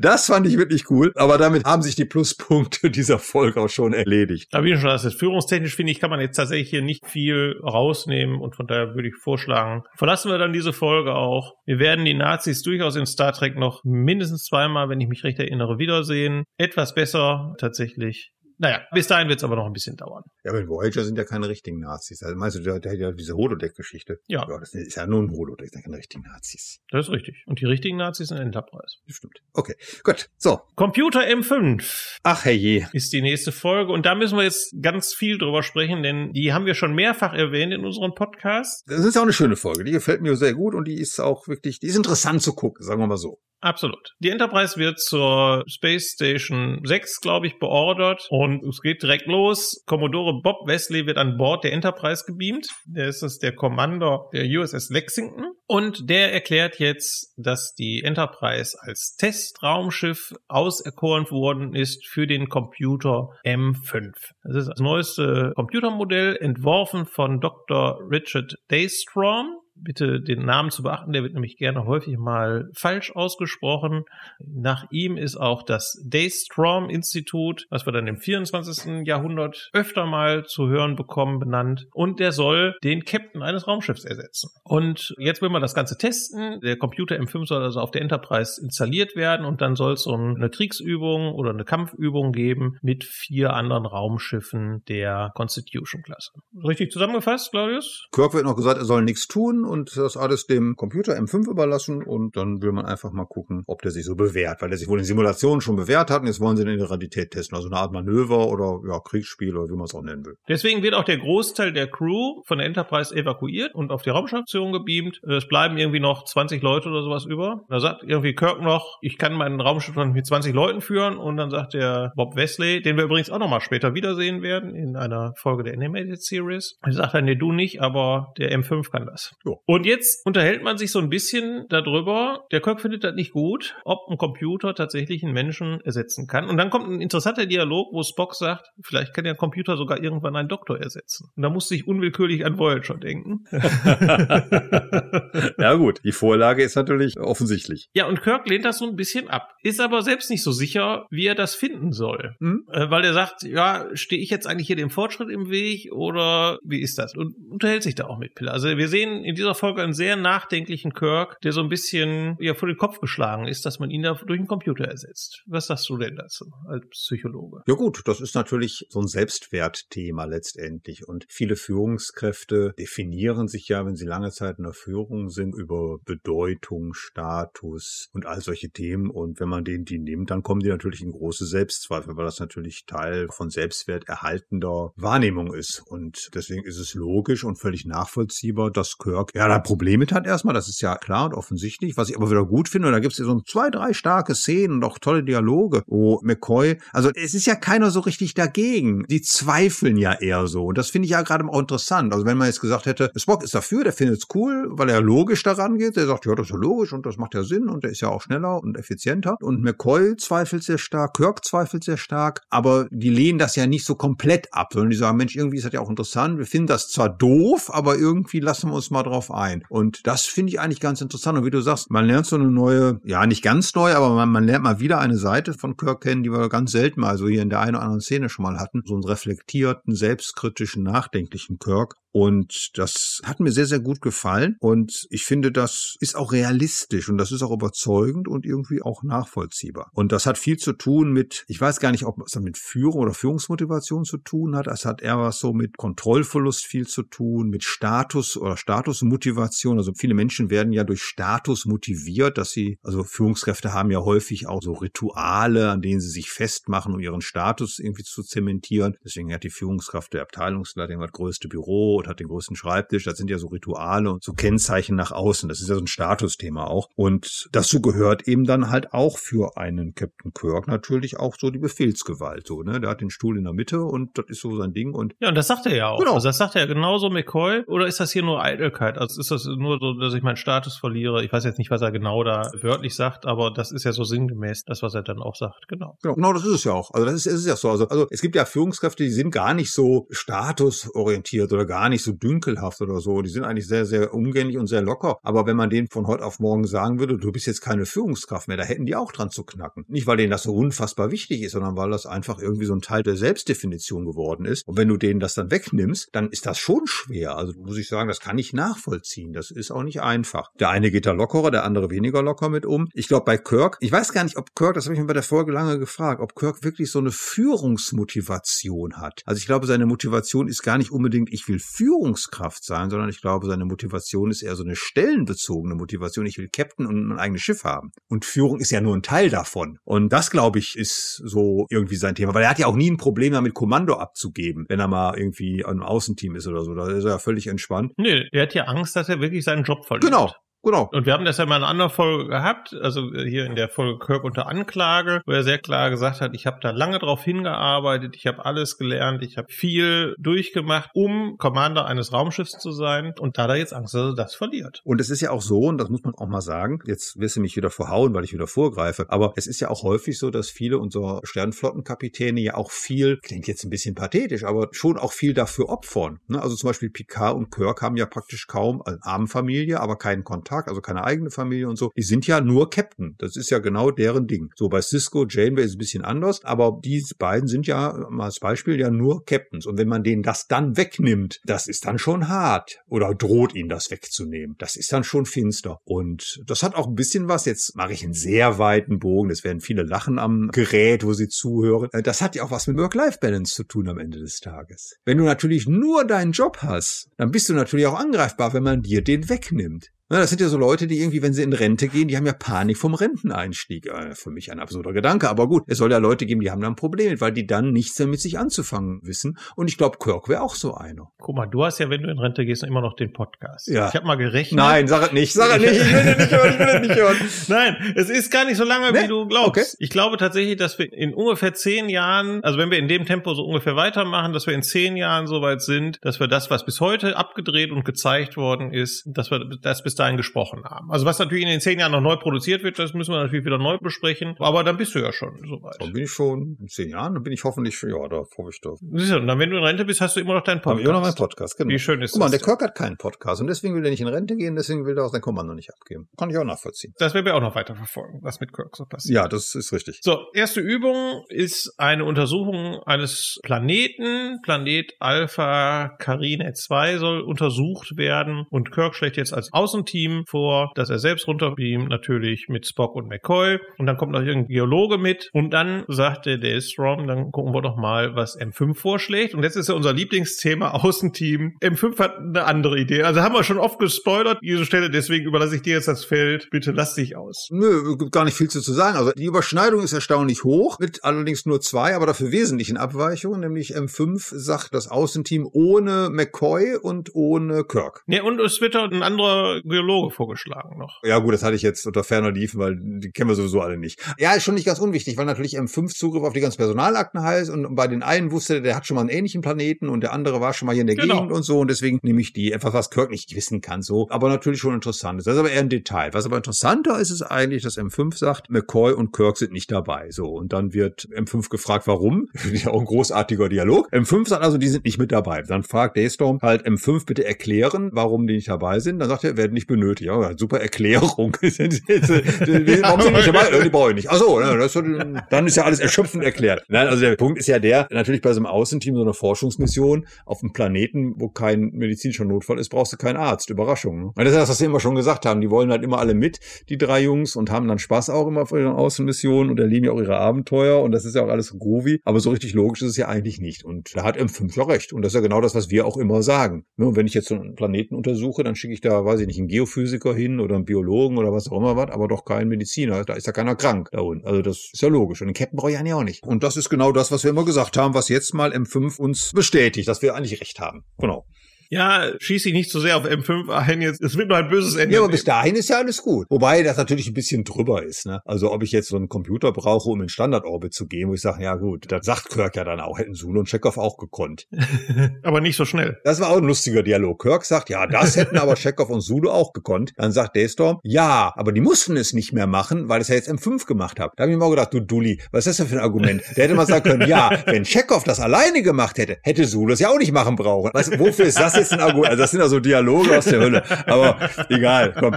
Das fand ich wirklich cool. Aber damit haben sich die Pluspunkte dieser Folge auch schon erledigt. Aber wie du schon hast, führungstechnisch finde ich, kann man jetzt tatsächlich hier nicht viel rausnehmen. Und von daher würde ich vorschlagen, verlassen wir dann diese Folge auch. Wir werden die Nazis durchaus in Star Trek noch mindestens zweimal, wenn ich mich recht erinnere, wiedersehen. Etwas besser tatsächlich. Naja, bis dahin wird es aber noch ein bisschen dauern. Ja, aber Voyager sind ja keine richtigen Nazis. Also meinst du, der, der hat ja diese Holodeck-Geschichte. Ja. ja. Das ist ja nur ein Holodeck, das sind keine richtigen Nazis. Das ist richtig. Und die richtigen Nazis sind Enterprise. Stimmt. Okay, gut. So. Computer M5. Ach, herrje. Ist die nächste Folge. Und da müssen wir jetzt ganz viel drüber sprechen, denn die haben wir schon mehrfach erwähnt in unserem Podcast. Das ist auch eine schöne Folge. Die gefällt mir sehr gut und die ist auch wirklich, die ist interessant zu gucken, sagen wir mal so. Absolut. Die Enterprise wird zur Space Station 6, glaube ich, beordert und es geht direkt los. Commodore Bob Wesley wird an Bord der Enterprise gebeamt. Der ist es der Commander der USS Lexington und der erklärt jetzt, dass die Enterprise als Testraumschiff auserkoren worden ist für den Computer M5. Das ist das neueste Computermodell, entworfen von Dr. Richard Daystrom bitte den Namen zu beachten, der wird nämlich gerne häufig mal falsch ausgesprochen. Nach ihm ist auch das Daystrom Institut, was wir dann im 24. Jahrhundert öfter mal zu hören bekommen, benannt. Und der soll den Captain eines Raumschiffs ersetzen. Und jetzt will man das Ganze testen. Der Computer M5 soll also auf der Enterprise installiert werden und dann soll es so eine Kriegsübung oder eine Kampfübung geben mit vier anderen Raumschiffen der Constitution-Klasse. Richtig zusammengefasst, Claudius? Kirk wird noch gesagt, er soll nichts tun und das alles dem Computer M5 überlassen und dann will man einfach mal gucken, ob der sich so bewährt, weil der sich wohl in Simulationen schon bewährt hat und jetzt wollen sie ihn in der Realität testen. Also eine Art Manöver oder ja, Kriegsspiel oder wie man es auch nennen will. Deswegen wird auch der Großteil der Crew von der Enterprise evakuiert und auf die Raumstation gebeamt. Es bleiben irgendwie noch 20 Leute oder sowas über. Da sagt irgendwie Kirk noch, ich kann meinen Raumschiff mit 20 Leuten führen und dann sagt der Bob Wesley, den wir übrigens auch nochmal später wiedersehen werden in einer Folge der Animated Series. Er sagt dann, nee, du nicht, aber der M5 kann das. Und jetzt unterhält man sich so ein bisschen darüber. Der Kirk findet das nicht gut, ob ein Computer tatsächlich einen Menschen ersetzen kann. Und dann kommt ein interessanter Dialog, wo Spock sagt, vielleicht kann der Computer sogar irgendwann einen Doktor ersetzen. Und da musste ich unwillkürlich an Voyager denken. ja gut, die Vorlage ist natürlich offensichtlich. Ja, und Kirk lehnt das so ein bisschen ab. Ist aber selbst nicht so sicher, wie er das finden soll. Hm? Äh, weil er sagt, ja, stehe ich jetzt eigentlich hier dem Fortschritt im Weg oder wie ist das? Und unterhält sich da auch mit Pille. Also wir sehen in dieser Folge einen sehr nachdenklichen Kirk, der so ein bisschen ja vor den Kopf geschlagen ist, dass man ihn da durch einen Computer ersetzt. Was sagst du denn dazu als Psychologe? Ja gut, das ist natürlich so ein Selbstwertthema letztendlich und viele Führungskräfte definieren sich ja, wenn sie lange Zeit in der Führung sind, über Bedeutung, Status und all solche Themen und wenn man denen die nimmt, dann kommen die natürlich in große Selbstzweifel, weil das natürlich Teil von Selbstwert erhaltender Wahrnehmung ist und deswegen ist es logisch und völlig nachvollziehbar, dass Kirk ja da Problem mit hat erstmal, das ist ja klar und offensichtlich. Was ich aber wieder gut finde, und da gibt es ja so zwei, drei starke Szenen und auch tolle Dialoge, wo McCoy, also es ist ja keiner so richtig dagegen. Die zweifeln ja eher so. Und das finde ich ja gerade auch interessant. Also wenn man jetzt gesagt hätte, Spock ist dafür, der findet es cool, weil er logisch daran geht, der sagt, ja, das ist ja logisch und das macht ja Sinn und der ist ja auch schneller und effizienter. Und McCoy zweifelt sehr stark, Kirk zweifelt sehr stark, aber die lehnen das ja nicht so komplett ab, sondern die sagen, Mensch, irgendwie ist das ja auch interessant. Wir finden das zwar doof, aber irgendwie lassen wir uns mal drauf ein. Und das finde ich eigentlich ganz interessant. Und wie du sagst, man lernt so eine neue, ja, nicht ganz neu, aber man, man lernt mal wieder eine Seite von Kirk kennen, die wir ganz selten mal so hier in der einen oder anderen Szene schon mal hatten. So einen reflektierten, selbstkritischen, nachdenklichen Kirk. Und das hat mir sehr, sehr gut gefallen. Und ich finde, das ist auch realistisch und das ist auch überzeugend und irgendwie auch nachvollziehbar. Und das hat viel zu tun mit, ich weiß gar nicht, ob es mit Führung oder Führungsmotivation zu tun hat. Es hat eher was so mit Kontrollverlust viel zu tun, mit Status oder Statusmotivation. Also viele Menschen werden ja durch Status motiviert, dass sie, also Führungskräfte haben ja häufig auch so Rituale, an denen sie sich festmachen, um ihren Status irgendwie zu zementieren. Deswegen hat die Führungskraft der Abteilungsleitung das größte Büro und hat den größten Schreibtisch. Das sind ja so Rituale und so Kennzeichen nach außen. Das ist ja so ein Statusthema auch. Und dazu gehört eben dann halt auch für einen Captain Kirk natürlich auch so die Befehlsgewalt. So, ne? Der hat den Stuhl in der Mitte und das ist so sein Ding. Und ja, und das sagt er ja auch. Genau. Also das sagt er ja genauso McCoy. Oder ist das hier nur Eitelkeit? Also ist das nur so, dass ich meinen Status verliere? Ich weiß jetzt nicht, was er genau da wörtlich sagt, aber das ist ja so sinngemäß das, was er dann auch sagt. Genau. Genau, genau das ist es ja auch. Also das ist, ist ja so. Also, also es gibt ja Führungskräfte, die sind gar nicht so statusorientiert oder gar nicht nicht so dünkelhaft oder so. Die sind eigentlich sehr, sehr umgänglich und sehr locker. Aber wenn man denen von heute auf morgen sagen würde, du bist jetzt keine Führungskraft mehr, da hätten die auch dran zu knacken. Nicht, weil denen das so unfassbar wichtig ist, sondern weil das einfach irgendwie so ein Teil der Selbstdefinition geworden ist. Und wenn du denen das dann wegnimmst, dann ist das schon schwer. Also muss ich sagen, das kann ich nachvollziehen. Das ist auch nicht einfach. Der eine geht da lockerer, der andere weniger locker mit um. Ich glaube, bei Kirk, ich weiß gar nicht, ob Kirk, das habe ich mir bei der Folge lange gefragt, ob Kirk wirklich so eine Führungsmotivation hat. Also ich glaube, seine Motivation ist gar nicht unbedingt, ich will Führungskraft sein, sondern ich glaube, seine Motivation ist eher so eine stellenbezogene Motivation. Ich will Captain und ein eigenes Schiff haben. Und Führung ist ja nur ein Teil davon. Und das, glaube ich, ist so irgendwie sein Thema. Weil er hat ja auch nie ein Problem damit, Kommando abzugeben, wenn er mal irgendwie ein Außenteam ist oder so. Da ist er ja völlig entspannt. Nee, er hat ja Angst, dass er wirklich seinen Job verliert. Genau. Genau. Und wir haben das ja mal in einer anderen Folge gehabt, also hier in der Folge Kirk unter Anklage, wo er sehr klar gesagt hat, ich habe da lange drauf hingearbeitet, ich habe alles gelernt, ich habe viel durchgemacht, um Commander eines Raumschiffs zu sein. Und da hat er jetzt Angst, dass er das verliert. Und es ist ja auch so, und das muss man auch mal sagen, jetzt wirst du mich wieder verhauen, weil ich wieder vorgreife, aber es ist ja auch häufig so, dass viele unserer Sternflottenkapitäne ja auch viel, klingt jetzt ein bisschen pathetisch, aber schon auch viel dafür opfern. Ne? Also zum Beispiel Picard und Kirk haben ja praktisch kaum eine Armenfamilie, aber keinen Kontakt, also keine eigene Familie und so. Die sind ja nur Captain. Das ist ja genau deren Ding. So bei Cisco, Janeway ist es ein bisschen anders, aber die beiden sind ja mal als Beispiel ja nur Captains. Und wenn man denen das dann wegnimmt, das ist dann schon hart oder droht ihnen das wegzunehmen. Das ist dann schon finster. Und das hat auch ein bisschen was. Jetzt mache ich einen sehr weiten Bogen. Es werden viele lachen am Gerät, wo sie zuhören. Äh, Das hat ja auch was mit Work-Life-Balance zu tun am Ende des Tages. Wenn du natürlich nur deinen Job hast, dann bist du natürlich auch angreifbar, wenn man dir den wegnimmt. Na, das sind ja so Leute, die irgendwie, wenn sie in Rente gehen, die haben ja Panik vom Renteneinstieg. Äh, für mich ein absurder Gedanke, aber gut. Es soll ja Leute geben, die haben da ein Problem weil die dann nichts damit sich anzufangen wissen. Und ich glaube, Kirk wäre auch so einer. Guck mal, du hast ja, wenn du in Rente gehst, immer noch den Podcast. Ja. Ich habe mal gerechnet. Nein, sag es nicht, sag es nicht, ich will den nicht hören, ich will den nicht hören. Nein, es ist gar nicht so lange, Nee? wie du glaubst. Okay. Ich glaube tatsächlich, dass wir in ungefähr zehn Jahren, also wenn wir in dem Tempo so ungefähr weitermachen, dass wir in zehn Jahren so weit sind, dass wir das, was bis heute abgedreht und gezeigt worden ist, dass wir das bis dahin gesprochen haben. Also was natürlich in den zehn Jahren noch neu produziert wird, das müssen wir natürlich wieder neu besprechen. Aber dann bist du ja schon so weit. Dann bin ich schon in zehn Jahren, dann bin ich hoffentlich, ja, da hoffe ich doch. Siehst du, und dann, wenn du in Rente bist, hast du immer noch deinen Podcast. ich auch noch meinen Podcast, genau. Wie schön ist Guck mal, das? der Kirk hat keinen Podcast und deswegen will er nicht in Rente gehen, deswegen will er auch sein Kommando nicht abgeben. Kann ich auch nachvollziehen. das werden wir auch noch weiter verfolgen, was mit Kirk so passiert. Ja, das ist richtig. So, erste Übung ist eine Untersuchung eines Planeten. Planet Alpha Carinae 2 soll untersucht werden und Kirk schlägt jetzt als Außenteam vor, dass er selbst runterbeamt, natürlich mit Spock und McCoy. Und dann kommt noch irgendein Geologe mit und dann sagt der Daystrom, dann gucken wir doch mal, was M5 vorschlägt. Und jetzt ist ja unser Lieblingsthema Außenteam. M5 hat eine andere Idee. Also haben wir schon oft gespoilert, diese Stelle, deswegen überlasse ich dir jetzt das Feld. Bitte lass dich aus. Nö, gibt gar nicht viel zu sagen. Also die Überschneidung ist erstaunlich hoch, mit allerdings nur zwei, aber dafür wesentlichen Abweichungen, nämlich M5 sagt das Außenteam ohne McCoy und ohne Kirk. Ja, und es wird auch ein anderer Geologe vorgeschlagen noch. Ja gut, das hatte ich jetzt unter ferner Liefen, weil die kennen wir sowieso alle nicht. Ja, ist schon nicht ganz unwichtig, weil natürlich M5 Zugriff auf die ganzen Personalakten heißt und bei den einen wusste, der, der hat schon mal einen ähnlichen Planeten und der andere war schon mal hier in der Genau. Gegend und so und deswegen nehme ich die, etwas was Kirk nicht wissen kann, so. Aber natürlich schon interessant ist. Das ist aber eher ein Detail. Was aber interessanter ist, ist eigentlich, dass M5 sagt, McCoy und Kirk sind nicht dabei. So. Und dann wird M5 gefragt, warum? Finde ich auch ein großartiger Dialog. M5 sagt also, die sind nicht mit dabei. Dann fragt Daystorm halt M5 bitte erklären, warum die nicht dabei sind. Dann sagt er, werden nicht benötigt. Ja, super Erklärung. warum sind die nicht dabei? Die brauche ich nicht. Ach so, ja, das, dann ist ja alles erschöpfend erklärt. Nein, also der Punkt ist ja der, natürlich bei so einem Außenteam, so einer Forschungsmission auf einem Planeten, wo kein medizinischer Notfall ist, brauchst du keinen Arzt. Überraschung. Ne? Und das ist das, was wir immer schon gesagt haben. Die wollen halt immer alle mit, die drei Jungs, und haben dann Spaß auch immer auf ihren Außenmissionen und erleben ja auch ihre Abenteuer und das ist ja auch alles groovy. Aber so richtig logisch ist es ja eigentlich nicht. Und da hat M5 ja recht. Und das ist ja genau das, was wir auch immer sagen. Ne? Und wenn ich jetzt so einen Planeten untersuche, dann schicke ich da, weiß ich nicht, einen Geophysiker hin oder einen Biologen oder was auch immer was, aber doch keinen Mediziner. Da ist ja keiner krank da unten. Also das ist ja logisch. Und den Captain brauche ich eigentlich auch nicht. Und das ist genau das, was wir immer gesagt haben, was jetzt mal M5 uns bestätigt, dass wir eigentlich recht haben. Genau. Ja, schieß dich nicht so sehr auf M5 ein jetzt. Es wird nur ein böses Ende. Ja, aber bis dahin ist ja alles gut. Wobei das natürlich ein bisschen drüber ist. Ne? Also ob ich jetzt so einen Computer brauche, um in Standardorbit zu gehen, wo ich sage, ja gut, das sagt Kirk ja dann auch, hätten Zulu und Chekhov auch gekonnt. aber nicht so schnell. Das war auch ein lustiger Dialog. Kirk sagt, ja, das hätten aber Chekhov und Zulu auch gekonnt. Dann sagt Daystorm, ja, aber die mussten es nicht mehr machen, weil es ja jetzt M5 gemacht hat. Da habe ich mir auch gedacht, du Dulli, was ist das denn für ein Argument? Der hätte mal sagen können, ja, wenn Chekhov das alleine gemacht hätte, hätte Zulu es ja auch nicht machen brauchen. Du, wofür ist das jetzt ein Argument? Also das sind also Dialoge aus der Hölle. Aber egal, komm.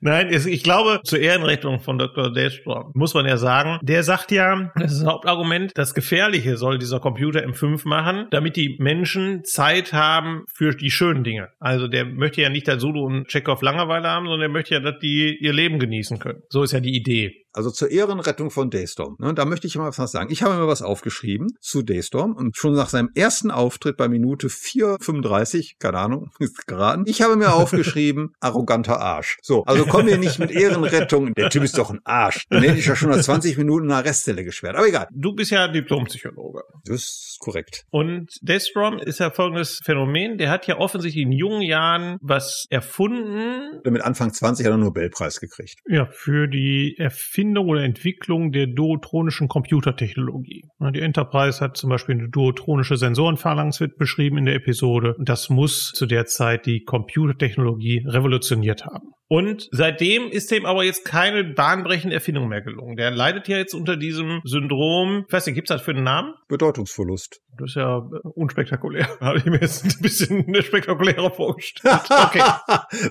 Nein, ich glaube, zur Ehrenrechnung von Dr. Daystrom muss man ja sagen, der sagt ja, das ist ein Hauptargument, das Gefährliche soll dieser Computer M5 machen, damit die Menschen Zeit haben für die schönen Dinge. Also der möchte ja nicht, dass Zulu und Chekhov Langeweile haben, sondern der möchte ja, dass die ihr Leben genießen können. So ist ja die Idee. Also zur Ehrenrettung von Daystorm. Ne, da möchte ich mal was sagen. Ich habe mir was aufgeschrieben zu Daystorm und schon nach seinem ersten Auftritt bei Minute 4,35, keine Ahnung, ist geraten. Ich habe mir aufgeschrieben, arroganter Arsch. So, also komm mir nicht mit Ehrenrettung. Der Typ ist doch ein Arsch. Den hätte ich ja schon nach 20 Minuten in Arrestzelle gesperrt. Aber egal. Du bist ja Diplompsychologe. Das ist korrekt. Und Daystrom ist ja folgendes Phänomen. Der hat ja offensichtlich in jungen Jahren was erfunden. Mit Anfang 20 hat er einen Nobelpreis gekriegt. Ja, für die Erfindung oder Entwicklung der duotronischen Computertechnologie. Die Enterprise hat zum Beispiel eine duotronische Sensorenphalanx wird beschrieben in der Episode. Das muss zu der Zeit die Computertechnologie revolutioniert haben. Und seitdem ist dem aber jetzt keine bahnbrechende Erfindung mehr gelungen. Der leidet ja jetzt unter diesem Syndrom. Ich weiß nicht, gibt's das für einen Namen? Bedeutungsverlust. Das ist ja äh, unspektakulär. Habe ich mir jetzt ein bisschen spektakulärer vorgestellt. Okay.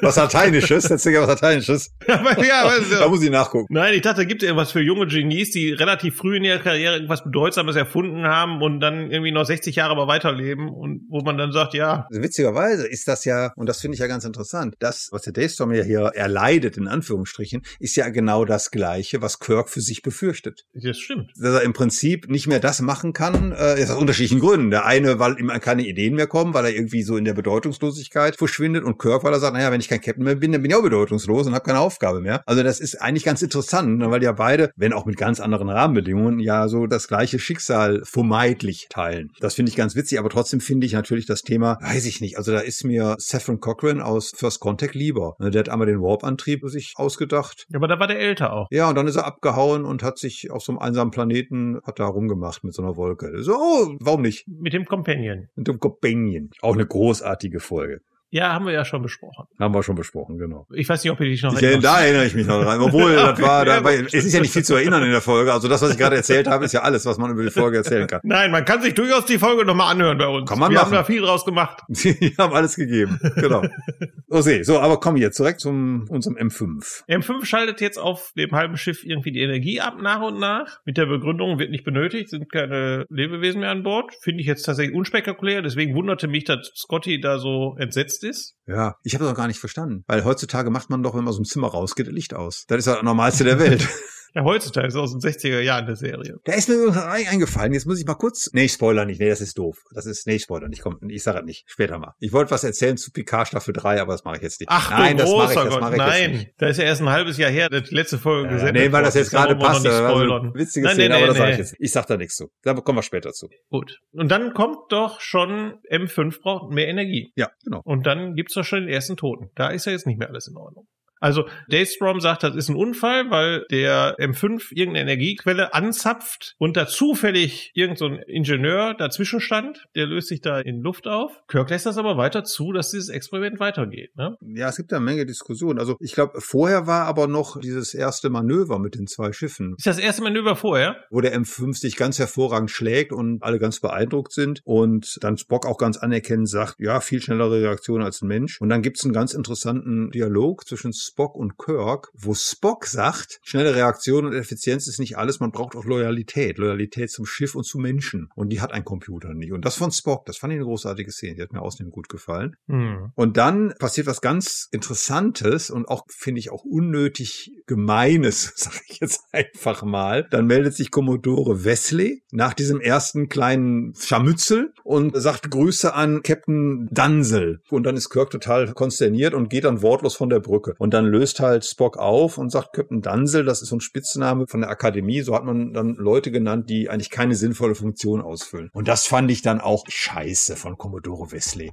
was Lateinisches? Jetzt ja was Lateinisches. aber, ja, aber, da muss ich nachgucken. Nein, ich dachte, da gibt es irgendwas für junge Genies, die relativ früh in ihrer Karriere irgendwas Bedeutsames erfunden haben und dann irgendwie noch 60 Jahre aber weiterleben und wo man dann sagt, ja. Also witzigerweise ist das ja, und das finde ich ja ganz interessant, das, was der Daystorm ja hier erleidet, in Anführungsstrichen, ist ja genau das Gleiche, was Kirk für sich befürchtet. Das stimmt. Dass er im Prinzip nicht mehr das machen kann, äh, ist aus unterschiedlichen Gründen. Der eine, weil ihm keine Ideen mehr kommen, weil er irgendwie so in der Bedeutungslosigkeit verschwindet und Kirk, weil er sagt, naja, wenn ich kein Captain mehr bin, dann bin ich auch bedeutungslos und habe keine Aufgabe mehr. Also das ist eigentlich ganz interessant, ne, weil ja beide, wenn auch mit ganz anderen Rahmenbedingungen, ja so das gleiche Schicksal vermeidlich teilen. Das finde ich ganz witzig, aber trotzdem finde ich natürlich das Thema, weiß ich nicht, also da ist mir Saffron Cochran aus First Contact lieber. Ne, der hat einmal den Warp-Antrieb sich ausgedacht. Ja, aber da war der älter auch. Ja, und dann ist er abgehauen und hat sich auf so einem einsamen Planeten, hat da rumgemacht mit so einer Wolke. So, oh, warum nicht? Mit dem Companion. Mit dem Companion. Auch eine großartige Folge. Ja, haben wir ja schon besprochen. Haben wir schon besprochen, genau. Ich weiß nicht, ob ihr dich noch erinnert. Da erinnere ich mich noch dran. Obwohl, das war, da, weil, es ist ja nicht viel zu erinnern in der Folge. Also das, was ich gerade erzählt habe, ist ja alles, was man über die Folge erzählen kann. Nein, man kann sich durchaus die Folge nochmal anhören bei uns. Kann man wir machen. haben da viel draus gemacht. Wir haben alles gegeben. Genau. Okay, so, aber komm jetzt zurück zum unserem M5. M5 schaltet jetzt auf dem halben Schiff irgendwie die Energie ab nach und nach. Mit der Begründung wird nicht benötigt, sind keine Lebewesen mehr an Bord. Finde ich jetzt tatsächlich unspektakulär. Deswegen wunderte mich, dass Scotty da so entsetzt ist. Ja, ich habe das auch gar nicht verstanden. Weil heutzutage macht man doch, wenn man aus dem Zimmer rausgeht, Licht aus. Das ist ja das Normalste der Welt. Ja, heutzutage ist aus den 60er Jahren der Serie. Da ist mir übrigens eingefallen. Jetzt muss ich mal kurz. Nee, ich spoiler nicht. Nee, das ist doof. Das ist, nee, ich spoiler nicht. Komm, ich sage das nicht. Später mal. Ich wollte was erzählen zu Picard Staffel 3, aber das mache ich jetzt nicht. Ach, Nein, das mache ich, das Gott. mache ich Nein, jetzt nicht. da ist ja erst ein halbes Jahr her, die letzte Folge Ja, gesendet nee, weil das jetzt gerade passt. nicht Also, witzige Nein, Szene, nee, aber nee, das sage ich nee. jetzt. Ich sag da nichts zu. Da kommen wir später zu. Gut. Und dann kommt doch schon M5 braucht mehr Energie. Ja, genau. Und dann gibt's doch schon den ersten Toten. Da ist ja jetzt nicht mehr alles in Ordnung. Also Daystrom sagt, das ist ein Unfall, weil der M5 irgendeine Energiequelle anzapft und da zufällig irgendein so ein Ingenieur dazwischen stand, der löst sich da in Luft auf. Kirk lässt das aber weiter zu, dass dieses Experiment weitergeht. Ne? Ja, es gibt da eine Menge Diskussionen. Also ich glaube, vorher war aber noch dieses erste Manöver mit den zwei Schiffen, Ist das erste Manöver vorher? wo der M5 sich ganz hervorragend schlägt und alle ganz beeindruckt sind und dann Spock auch ganz anerkennend sagt, ja, viel schnellere Reaktion als ein Mensch. Und dann gibt's einen ganz interessanten Dialog zwischen Spock und Kirk, wo Spock sagt, schnelle Reaktion und Effizienz ist nicht alles, man braucht auch Loyalität. Loyalität zum Schiff und zu Menschen. Und die hat ein Computer nicht. Und das von Spock, das fand ich eine großartige Szene, die hat mir außerdem gut gefallen. Hm. Und dann passiert was ganz Interessantes und auch, finde ich, auch unnötig Gemeines, sage ich jetzt einfach mal. Dann meldet sich Commodore Wesley nach diesem ersten kleinen Scharmützel und sagt Grüße an Captain Dansel. Und dann ist Kirk total konsterniert und geht dann wortlos von der Brücke. Und dann löst halt Spock auf und sagt Captain Dansel, das ist so ein Spitzname von der Akademie. So hat man dann Leute genannt, die eigentlich keine sinnvolle Funktion ausfüllen. Und das fand ich dann auch scheiße von Commodore Wesley.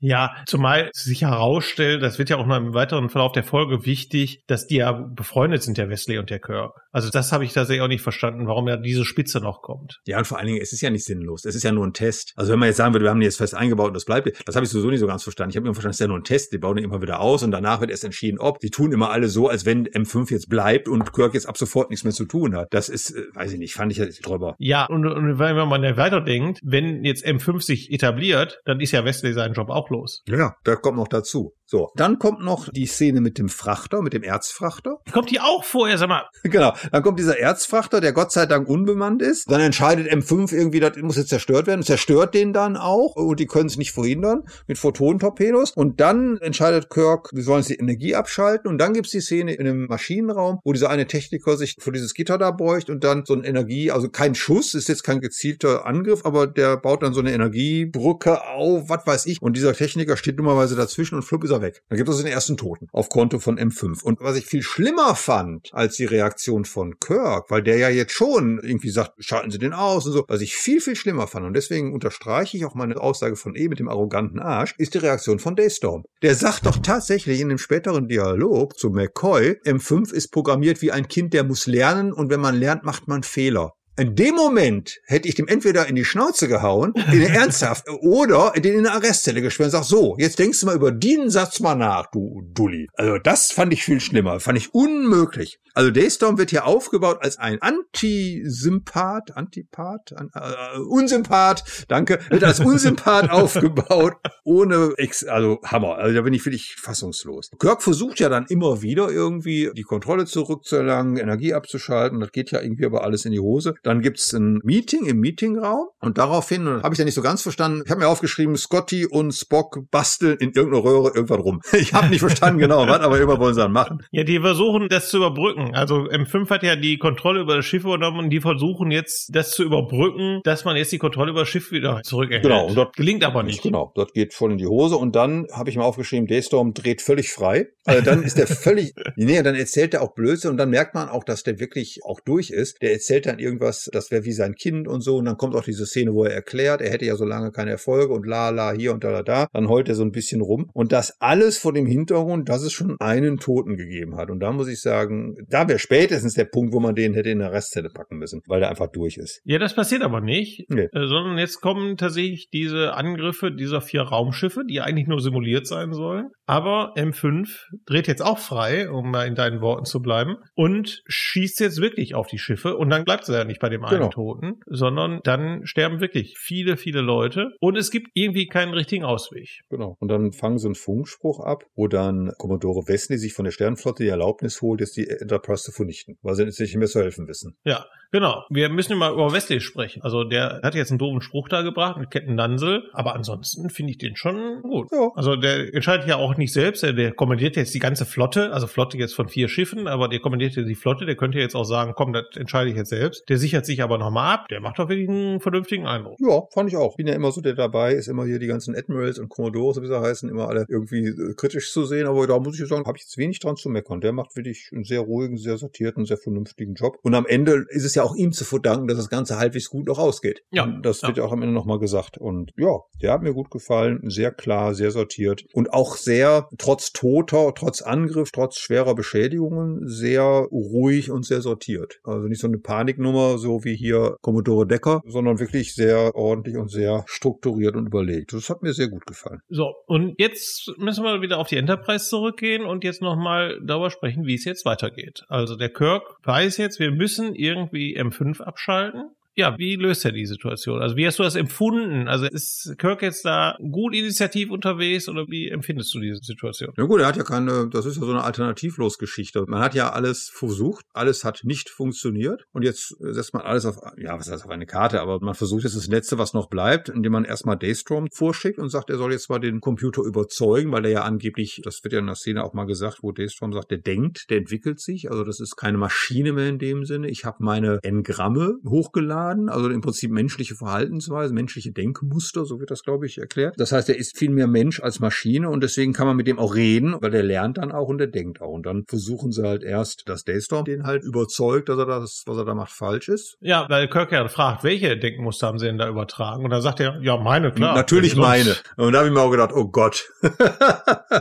Ja, zumal sich herausstellt, das wird ja auch noch im weiteren Verlauf der Folge wichtig, dass die ja befreundet sind, der Wesley und der Kirk. Also das habe ich tatsächlich auch nicht verstanden, warum ja diese Spitze noch kommt. Ja, und vor allen Dingen, es ist ja nicht sinnlos. Es ist ja nur ein Test. Also wenn man jetzt sagen würde, wir haben die jetzt fest eingebaut und das bleibt, das habe ich sowieso nicht so ganz verstanden. Ich habe immer verstanden, es ist ja nur ein Test. Die bauen den immer wieder aus und danach wird erst entschieden, ob. Die tun immer alle so, als wenn M5 jetzt bleibt und Kirk jetzt ab sofort nichts mehr zu tun hat. Das ist, äh, weiß ich nicht, fand ich ja drüber. Ja, und, und wenn man ja weiterdenkt, wenn jetzt M5 sich etabliert, dann ist ja Wesley seinen Job auch los. Ja, da kommt noch dazu. So, dann kommt noch die Szene mit dem Frachter, mit dem Erzfrachter. Kommt die auch vorher, sag mal. Genau, dann kommt dieser Erzfrachter, der Gott sei Dank unbemannt ist. Dann entscheidet M5 irgendwie, das muss jetzt zerstört werden. Zerstört den dann auch und die können es nicht verhindern mit Photonentorpedos. Und dann entscheidet Kirk, wir sollen die Energie abschalten. Und dann gibt's die Szene in einem Maschinenraum, wo dieser eine Techniker sich vor dieses Gitter da beugt und dann so eine Energie, also kein Schuss, ist jetzt kein gezielter Angriff, aber der baut dann so eine Energiebrücke auf, was weiß ich. Und dieser Techniker steht dummerweise dazwischen und flupp ist er weg. Dann gibt es den ersten Toten auf Konto von M5. Und was ich viel schlimmer fand als die Reaktion von Kirk, weil der ja jetzt schon irgendwie sagt, schalten Sie den aus und so, was ich viel, viel schlimmer fand, und deswegen unterstreiche ich auch meine Aussage von E mit dem arroganten Arsch, ist die Reaktion von Daystorm. Der sagt doch tatsächlich in dem späteren Dialog zu McCoy, M5 ist programmiert wie ein Kind, der muss lernen und wenn man lernt, macht man Fehler. In dem Moment hätte ich dem entweder in die Schnauze gehauen, in ernsthaft, oder den in eine Arrestzelle gesperrt und sag, so, jetzt denkst du mal über den Satz mal nach, du Dulli. Also das fand ich viel schlimmer, fand ich unmöglich. Also Daystorm wird hier aufgebaut als ein Antisympath, Antipath, an, äh, Unsympath, danke, wird als Unsympath aufgebaut, ohne, Ex also Hammer. Also da bin ich wirklich fassungslos. Kirk versucht ja dann immer wieder irgendwie die Kontrolle zurückzuerlangen, Energie abzuschalten. Das geht ja irgendwie aber alles in die Hose. Dann gibt's ein Meeting im Meetingraum und daraufhin habe ich ja nicht so ganz verstanden. Ich habe mir aufgeschrieben, Scotty und Spock basteln in irgendeiner Röhre irgendwann rum. Ich habe nicht verstanden genau was, aber irgendwann wollen sie dann machen. Ja, die versuchen das zu überbrücken. Also M5 hat ja die Kontrolle über das Schiff übernommen und die versuchen jetzt das zu überbrücken, dass man jetzt die Kontrolle über das Schiff wieder zurückerhält. Genau, und das gelingt aber nicht. Genau, das geht voll in die Hose und dann habe ich mir aufgeschrieben, Daystorm dreht völlig frei. Also dann ist der völlig, nee, dann erzählt er auch Blödsinn und dann merkt man auch, dass der wirklich auch durch ist. Der erzählt dann irgendwas, das wäre wie sein Kind und so und dann kommt auch diese Szene, wo er erklärt, er hätte ja so lange keine Erfolge und la la hier und da da da. Dann heult er so ein bisschen rum und das alles vor dem Hintergrund, dass es schon einen Toten gegeben hat. Und da muss ich sagen, da wäre spätestens der Punkt, wo man den hätte in eine Restzelle packen müssen, weil der einfach durch ist. Ja, das passiert aber nicht, Nee. äh, sondern jetzt kommen tatsächlich diese Angriffe dieser vier Raumschiffe, die eigentlich nur simuliert sein sollen. Aber M5 dreht jetzt auch frei, um mal in deinen Worten zu bleiben, und schießt jetzt wirklich auf die Schiffe. Und dann bleibt es ja nicht bei dem einen Genau. Toten, sondern dann sterben wirklich viele, viele Leute. Und es gibt irgendwie keinen richtigen Ausweg. Genau. Und dann fangen sie einen Funkspruch ab, wo dann Commodore Wesley sich von der Sternflotte die Erlaubnis holt, jetzt die Enterprise zu vernichten, weil sie jetzt nicht mehr zu helfen wissen. Ja, genau. Wir müssen mal über Wesley sprechen. Also der hat jetzt einen doofen Spruch da gebracht mit Captain Nansel, aber ansonsten finde ich den schon gut. Ja. Also der entscheidet ja auch nicht selbst, der, der kommandiert jetzt die ganze Flotte, also Flotte jetzt von vier Schiffen, aber der kommandiert ja die Flotte, der könnte jetzt auch sagen, komm, das entscheide ich jetzt selbst. Der sichert sich aber nochmal ab, der macht doch wirklich einen vernünftigen Eindruck. Ja, fand ich auch. Bin ja immer so der dabei, ist immer hier die ganzen Admirals und Commodores, wie sie heißen, immer alle irgendwie äh, kritisch zu sehen. Aber da muss ich sagen, habe ich jetzt wenig dran zu meckern. Der macht wirklich einen sehr ruhigen, sehr sortierten, sehr vernünftigen Job. Und am Ende ist es ja auch ihm zu verdanken, dass das Ganze halbwegs gut noch ausgeht. Ja, Und das ja. wird ja auch am Ende nochmal gesagt. Und ja, der hat mir gut gefallen. Sehr klar, sehr sortiert. Und auch sehr, trotz Toter, trotz Angriff, trotz schwerer Beschädigungen, sehr ruhig und sehr sortiert. Also nicht so eine Paniknummer, so wie hier Commodore Decker, sondern wirklich sehr ordentlich und sehr strukturiert und überlegt. Das hat mir sehr gut gefallen. So, und jetzt müssen wir wieder auf die Enterprise zurückgehen und jetzt nochmal darüber sprechen, wie es jetzt weitergeht. Also der Kirk weiß jetzt, wir müssen irgendwie M5 abschalten. Ja, wie löst er die Situation? Also wie hast du das empfunden? Also ist Kirk jetzt da gut initiativ unterwegs oder wie empfindest du diese Situation? Ja gut, er hat ja keine, das ist ja so eine Alternativlos-Geschichte. Man hat ja alles versucht, alles hat nicht funktioniert und jetzt setzt man alles auf, ja, was heißt auf eine Karte, aber man versucht jetzt das Letzte, was noch bleibt, indem man erstmal Daystrom vorschickt und sagt, er soll jetzt mal den Computer überzeugen, weil er ja angeblich, das wird ja in der Szene auch mal gesagt, wo Daystrom sagt, der denkt, der entwickelt sich, also das ist keine Maschine mehr in dem Sinne. Ich habe meine Engramme hochgeladen, also im Prinzip menschliche Verhaltensweise, menschliche Denkmuster, so wird das, glaube ich, erklärt. Das heißt, er ist viel mehr Mensch als Maschine und deswegen kann man mit dem auch reden, weil der lernt dann auch und der denkt auch. Und dann versuchen sie halt erst, dass Daystorm den halt überzeugt, dass er das, was er da macht, falsch ist. Ja, weil Kirk ja fragt, welche Denkmuster haben sie denn da übertragen? Und dann sagt er, ja, meine, klar. Natürlich Sonst- meine. Und da habe ich mir auch gedacht, oh Gott.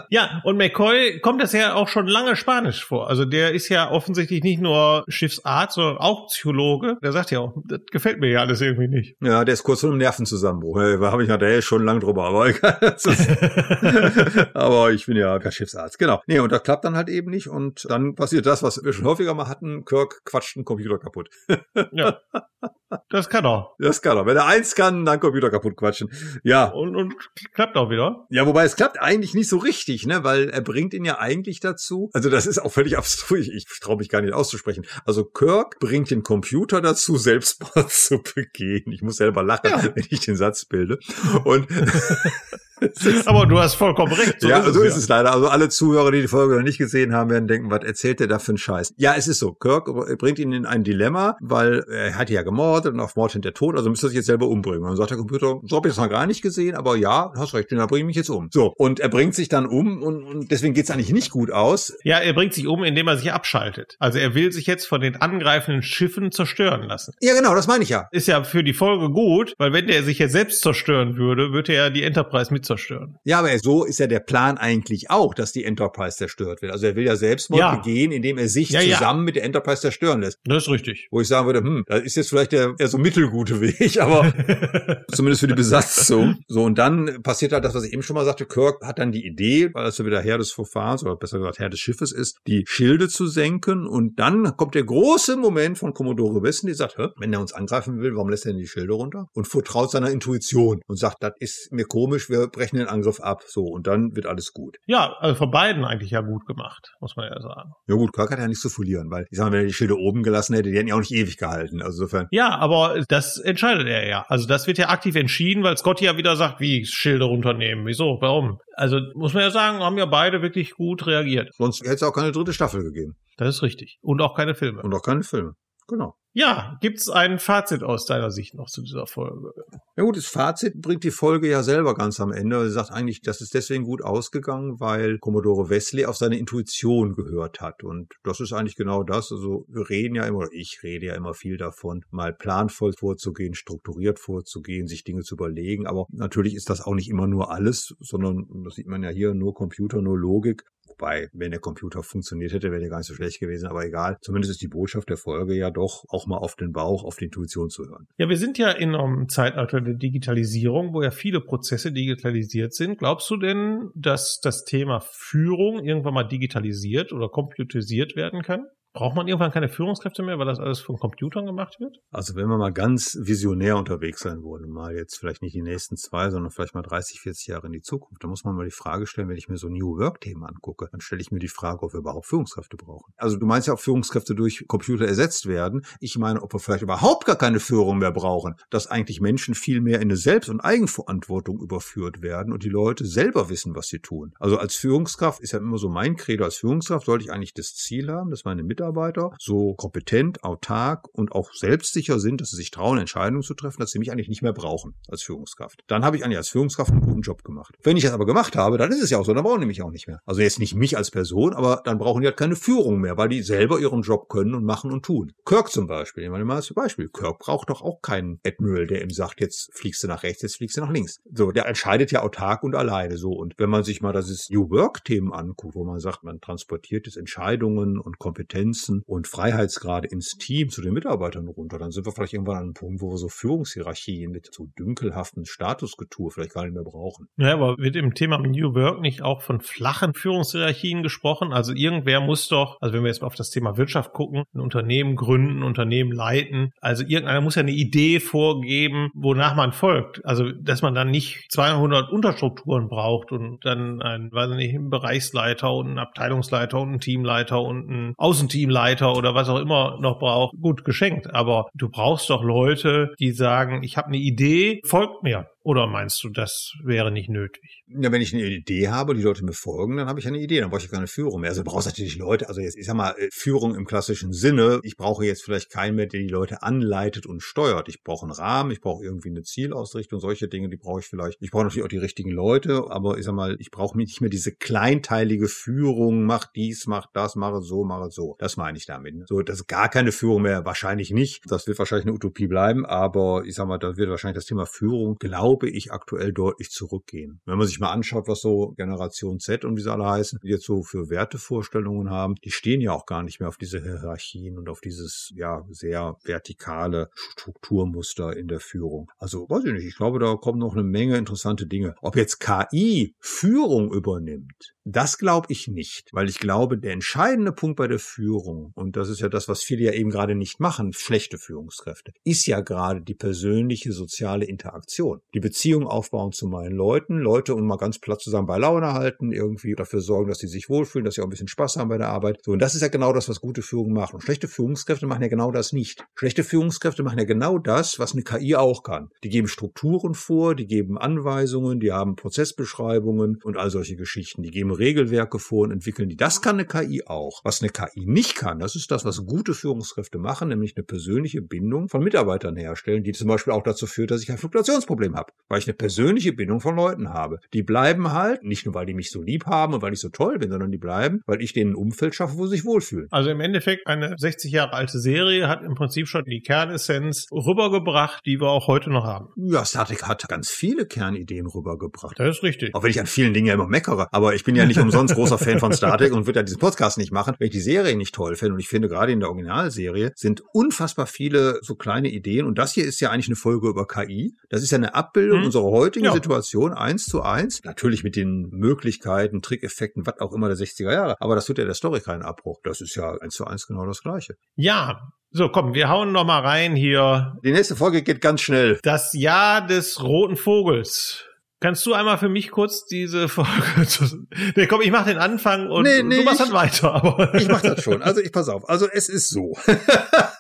Ja, und McCoy kommt das ja auch schon lange Spanisch vor. Also der ist ja offensichtlich nicht nur Schiffsarzt, sondern auch Psychologe. Der sagt ja auch, das gefällt mir ja alles irgendwie nicht. Ja, der ist kurz vor einem Nervenzusammenbruch. Da habe ich nachher schon lang drüber, aber egal. aber ich bin ja kein Schiffsarzt. Genau. Nee, und das klappt dann halt eben nicht. Und dann passiert das, was wir schon häufiger mal hatten. Kirk quatscht einen Computer kaputt. ja. Das kann er. Das kann er. Wenn er eins kann, dann Computer kaputt quatschen. Ja. Und, und klappt auch wieder. Ja, wobei es klappt eigentlich nicht so richtig, ne? Weil er bringt ihn ja eigentlich dazu. Also das ist auch völlig abstrus. Ich, ich traue mich gar nicht auszusprechen. Also Kirk bringt den Computer dazu, Selbstmord zu begehen. Ich muss selber lachen, ja. wenn ich den Satz bilde. Und Aber du hast vollkommen recht. So ja, ist so es, ist es leider. Also alle Zuhörer, die die Folge noch nicht gesehen haben, werden denken, was erzählt der da für einen Scheiß? Ja, es ist so. Kirk bringt ihn in ein Dilemma, weil er hat ja gemordet und auf Mord hinter Tod, also müsste er sich jetzt selber umbringen. Und dann sagt der Computer, so habe ich das noch gar nicht gesehen, aber ja, hast recht, dann bringe ich mich jetzt um. So, und er bringt sich dann um und, und deswegen geht's eigentlich nicht gut aus. Ja, er bringt sich um, indem er sich abschaltet. Also er will sich jetzt von den angreifenden Schiffen zerstören lassen. Ja, genau, das meine ich ja. Ist ja für die Folge gut, weil wenn der sich jetzt selbst zerstören würde, würde er die Enterprise mit zerstören. Ja, aber so ist ja der Plan eigentlich auch, dass die Enterprise zerstört wird. Also er will ja Selbstmord ja. begehen, indem er sich ja, zusammen ja. mit der Enterprise zerstören lässt. Das ist richtig. Wo ich sagen würde, hm, das ist jetzt vielleicht der eher so mittelgute Weg, aber zumindest für die Besatzung. So, und dann passiert halt das, was ich eben schon mal sagte. Kirk hat dann die Idee, weil es ja wieder Herr des Verfahrens oder besser gesagt Herr des Schiffes ist, die Schilde zu senken. Und dann kommt der große Moment von Commodore Wissen, die sagt, wenn er uns angreifen will, warum lässt er denn die Schilde runter? Und vertraut seiner Intuition und sagt, das ist mir komisch, wir brechen den Angriff ab. So, und dann wird alles gut. Ja, also von beiden eigentlich ja gut gemacht, muss man ja sagen. Ja gut, Kirk hat ja nichts zu verlieren, weil ich sage, wenn er die Schilde oben gelassen hätte, die hätten ja auch nicht ewig gehalten. Also insofern. Ja, aber das entscheidet er ja. Also das wird ja aktiv entschieden, weil Scotty ja wieder sagt, wie Schilde runternehmen. Wieso? Warum? Also muss man ja sagen, haben ja beide wirklich gut reagiert. Sonst hätte es auch keine dritte Staffel gegeben. Das ist richtig. Und auch keine Filme. Und auch keine Filme. Genau. Ja, gibt's ein Fazit aus deiner Sicht noch zu dieser Folge? Ja gut, das Fazit bringt die Folge ja selber ganz am Ende. Er sagt eigentlich, das ist deswegen gut ausgegangen, weil Commodore Wesley auf seine Intuition gehört hat. Und das ist eigentlich genau das. Also wir reden ja immer, ich rede ja immer viel davon, mal planvoll vorzugehen, strukturiert vorzugehen, sich Dinge zu überlegen. Aber natürlich ist das auch nicht immer nur alles, sondern das sieht man ja hier, nur Computer, nur Logik. Wobei, wenn der Computer funktioniert hätte, wäre der gar nicht so schlecht gewesen, aber egal. Zumindest ist die Botschaft der Folge ja doch, auch mal auf den Bauch, auf die Intuition zu hören. Ja, wir sind ja in einem Zeitalter der Digitalisierung, wo ja viele Prozesse digitalisiert sind. Glaubst du denn, dass das Thema Führung irgendwann mal digitalisiert oder computerisiert werden kann? Braucht man irgendwann keine Führungskräfte mehr, weil das alles von Computern gemacht wird? Also wenn wir mal ganz visionär unterwegs sein wollen, mal jetzt vielleicht nicht die nächsten zwei, sondern vielleicht mal 30, 40 Jahre in die Zukunft, dann muss man mal die Frage stellen, wenn ich mir so New Work-Themen angucke, dann stelle ich mir die Frage, ob wir überhaupt Führungskräfte brauchen. Also du meinst ja, ob Führungskräfte durch Computer ersetzt werden. Ich meine, ob wir vielleicht überhaupt gar keine Führung mehr brauchen, dass eigentlich Menschen viel mehr in eine Selbst- und Eigenverantwortung überführt werden und die Leute selber wissen, was sie tun. Also als Führungskraft ist ja immer so mein Credo, als Führungskraft sollte ich eigentlich das Ziel haben, dass meine Mitarbeiter Mitarbeiter so kompetent, autark und auch selbstsicher sind, dass sie sich trauen, Entscheidungen zu treffen, dass sie mich eigentlich nicht mehr brauchen als Führungskraft. Dann habe ich eigentlich als Führungskraft einen guten Job gemacht. Wenn ich das aber gemacht habe, dann ist es ja auch so, dann brauchen die mich auch nicht mehr. Also jetzt nicht mich als Person, aber dann brauchen die halt keine Führung mehr, weil die selber ihren Job können und machen und tun. Kirk zum Beispiel, ich meine mal als Beispiel. Kirk braucht doch auch keinen Admiral, der ihm sagt, jetzt fliegst du nach rechts, jetzt fliegst du nach links. So, der entscheidet ja autark und alleine so. Und wenn man sich mal das New Work-Themen anguckt, wo man sagt, man transportiert jetzt Entscheidungen und Kompetenzen und Freiheitsgrade ins Team zu den Mitarbeitern runter, dann sind wir vielleicht irgendwann an einem Punkt, wo wir so Führungshierarchien mit so dünkelhaften Statusgetue vielleicht gar nicht mehr brauchen. Ja, aber wird im Thema New Work nicht auch von flachen Führungshierarchien gesprochen? Also irgendwer muss doch, also wenn wir jetzt mal auf das Thema Wirtschaft gucken, ein Unternehmen gründen, Unternehmen leiten, also irgendeiner muss ja eine Idee vorgeben, wonach man folgt. Also, dass man dann nicht 200 Unterstrukturen braucht und dann ein, weiß nicht, einen Bereichsleiter und einen Abteilungsleiter und einen Teamleiter und einen Außenteamleiter oder was auch immer noch braucht, gut geschenkt. Aber du brauchst doch Leute, die sagen, ich habe eine Idee, folgt mir. Oder meinst du, das wäre nicht nötig? Ja, wenn ich eine Idee habe, die Leute mir folgen, dann habe ich eine Idee, dann brauche ich keine Führung mehr. Also du brauchst natürlich Leute, also jetzt, ich sag mal, äh, Führung im klassischen Sinne. Ich brauche jetzt vielleicht keinen mehr, der die Leute anleitet und steuert. Ich brauche einen Rahmen, ich brauche irgendwie eine Zielausrichtung, solche Dinge, die brauche ich vielleicht. Ich brauche natürlich auch die richtigen Leute, aber ich sag mal, ich brauche nicht mehr diese kleinteilige Führung, mach dies, mach das, mache so, mache so. Das meine ich damit. Ne? So, das ist gar keine Führung mehr, wahrscheinlich nicht. Das wird wahrscheinlich eine Utopie bleiben, aber ich sag mal, da wird wahrscheinlich das Thema Führung, glaube glaube ich, aktuell deutlich zurückgehen. Wenn man sich mal anschaut, was so Generation Z und wie sie alle heißen, die jetzt so für Wertevorstellungen haben, die stehen ja auch gar nicht mehr auf diese Hierarchien und auf dieses, ja, sehr vertikale Strukturmuster in der Führung. Also, weiß ich nicht, ich glaube, da kommen noch eine Menge interessante Dinge. Ob jetzt KI Führung übernimmt, das glaube ich nicht, weil ich glaube, der entscheidende Punkt bei der Führung, und das ist ja das, was viele ja eben gerade nicht machen, schlechte Führungskräfte, ist ja gerade die persönliche soziale Interaktion. Die Beziehung aufbauen zu meinen Leuten, Leute und mal ganz platt zusammen bei Laune halten, irgendwie dafür sorgen, dass sie sich wohlfühlen, dass sie auch ein bisschen Spaß haben bei der Arbeit. So, und das ist ja genau das, was gute Führung macht. Und schlechte Führungskräfte machen ja genau das nicht. Schlechte Führungskräfte machen ja genau das, was eine KI auch kann. Die geben Strukturen vor, die geben Anweisungen, die haben Prozessbeschreibungen und all solche Geschichten. Die geben Regelwerke vor und entwickeln die. Das kann eine KI auch. Was eine KI nicht kann, das ist das, was gute Führungskräfte machen, nämlich eine persönliche Bindung von Mitarbeitern herstellen, die zum Beispiel auch dazu führt, dass ich ein Fluktuationsproblem habe, weil ich eine persönliche Bindung von Leuten habe. Die bleiben halt, nicht nur weil die mich so lieb haben und weil ich so toll bin, sondern die bleiben, weil ich denen ein Umfeld schaffe, wo sie sich wohlfühlen. Also im Endeffekt eine 60 Jahre alte Serie hat im Prinzip schon die Kernessenz rübergebracht, die wir auch heute noch haben. Ja, Star Trek hat ganz viele Kernideen rübergebracht. Das ist richtig. Auch wenn ich an vielen Dingen ja immer meckere. Aber ich bin ja nicht umsonst großer Fan von Star Trek und würde ja diesen Podcast nicht machen, wenn ich die Serie nicht toll finde. Und ich finde, gerade in der Originalserie sind unfassbar viele so kleine Ideen. Und das hier ist ja eigentlich eine Folge über KI. Das ist ja eine Abbildung hm. unserer heutigen ja. Situation eins zu eins. Natürlich mit den Möglichkeiten, Trickeffekten, was auch immer der 60er Jahre. Aber das tut ja der Story keinen Abbruch. Das ist ja eins zu eins genau das Gleiche. Ja, so, komm, wir hauen noch mal rein hier. Die nächste Folge geht ganz schnell. Das Jahr des roten Vogels. Kannst du einmal für mich kurz diese Folge zu Nee, komm, ich mach den Anfang und nee, nee, du machst dann weiter. Aber ich mach das schon. Also ich pass auf. Also es ist so.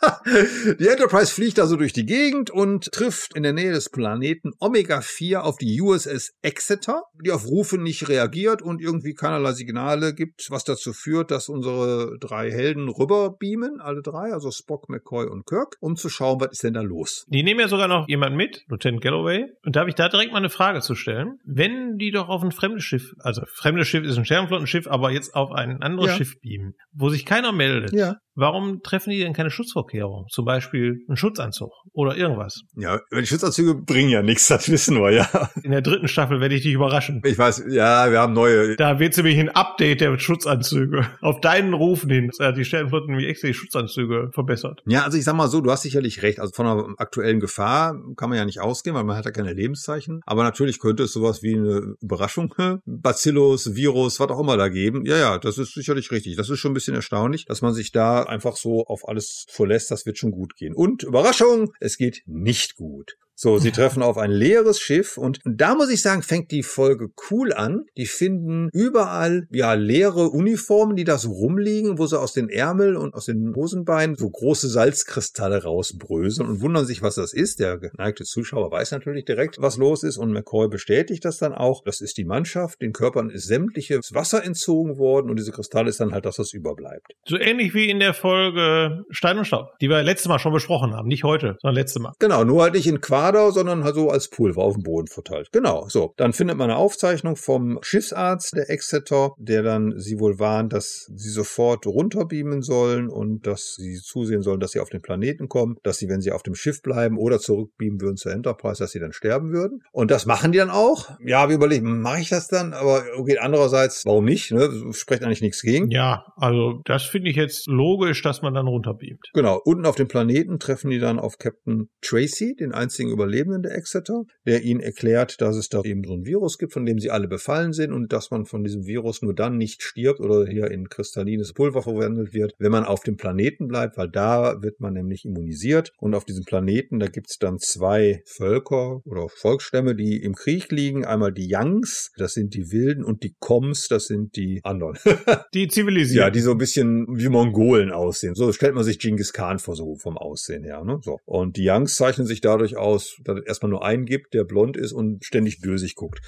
die Enterprise fliegt also durch die Gegend und trifft in der Nähe des Planeten Omega 4 auf die USS Exeter, die auf Rufe nicht reagiert und irgendwie keinerlei Signale gibt, was dazu führt, dass unsere drei Helden rüberbeamen, alle drei, also Spock, McCoy und Kirk, um zu schauen, was ist denn da los. Die nehmen ja sogar noch jemanden mit, Lieutenant Galloway. Und da habe ich da direkt mal eine Frage zu stellen wenn die doch auf ein fremdes Schiff, also fremdes Schiff ist ein Sternflottenschiff, aber jetzt auf ein anderes ja. Schiff beamen, wo sich keiner meldet, ja. Warum treffen die denn keine Schutzvorkehrungen? Zum Beispiel einen Schutzanzug oder irgendwas? Ja, die Schutzanzüge bringen ja nichts, das wissen wir ja. In der dritten Staffel werde ich dich überraschen. Ich weiß, ja, wir haben neue. Da wird nämlich ein Update der Schutzanzüge. Auf deinen Rufen hin. die Sternflotten nämlich extra die Schutzanzüge verbessert. Ja, also ich sag mal so, du hast sicherlich recht. Also von einer aktuellen Gefahr kann man ja nicht ausgehen, weil man hat ja keine Lebenszeichen. Aber natürlich könnte könnte es sowas wie eine Überraschung, Bacillus, Virus, was auch immer da geben. Ja, ja, das ist sicherlich richtig. Das ist schon ein bisschen erstaunlich, dass man sich da einfach so auf alles verlässt. Das wird schon gut gehen. Und Überraschung, es geht nicht gut. So, sie treffen auf ein leeres Schiff und da muss ich sagen, fängt die Folge cool an. Die finden überall ja leere Uniformen, die da so rumliegen, wo sie aus den Ärmeln und aus den Hosenbeinen so große Salzkristalle rausbröseln und wundern sich, was das ist. Der geneigte Zuschauer weiß natürlich direkt, was los ist und McCoy bestätigt das dann auch. Das ist die Mannschaft. Den Körpern ist sämtliches Wasser entzogen worden und diese Kristalle ist dann halt das, was überbleibt. So ähnlich wie in der Folge Stein und Staub, die wir letztes Mal schon besprochen haben. Nicht heute, sondern letztes Mal. Genau, nur halt nicht in Quadrat Quader, sondern halt so als Pulver auf dem Boden verteilt. Genau, so. Dann findet man eine Aufzeichnung vom Schiffsarzt der Exeter, der dann sie wohl warnt, dass sie sofort runterbeamen sollen und dass sie zusehen sollen, dass sie auf den Planeten kommen, dass sie, wenn sie auf dem Schiff bleiben oder zurückbeamen würden zur Enterprise, dass sie dann sterben würden. Und das machen die dann auch. Ja, wir überlegen, mache ich das dann? Aber okay, andererseits, warum nicht? Ne? Spricht eigentlich nichts gegen. Ja, also das finde ich jetzt logisch, dass man dann runterbeamt. Genau, unten auf dem Planeten treffen die dann auf Captain Tracy, den einzigen Überlebenden der Exeter, der ihnen erklärt, dass es da eben so ein Virus gibt, von dem sie alle befallen sind und dass man von diesem Virus nur dann nicht stirbt oder hier in kristallines Pulver verwandelt wird, wenn man auf dem Planeten bleibt, weil da wird man nämlich immunisiert und auf diesem Planeten, da gibt es dann zwei Völker oder Volksstämme, die im Krieg liegen. Einmal die Yangs, das sind die Wilden und die Koms, das sind die anderen. die zivilisieren. Ja, die so ein bisschen wie Mongolen aussehen. So stellt man sich Genghis Khan vor, so vom Aussehen her. Ne? So. Und die Yangs zeichnen sich dadurch aus, dass es erstmal nur einen gibt, der blond ist und ständig dösig guckt.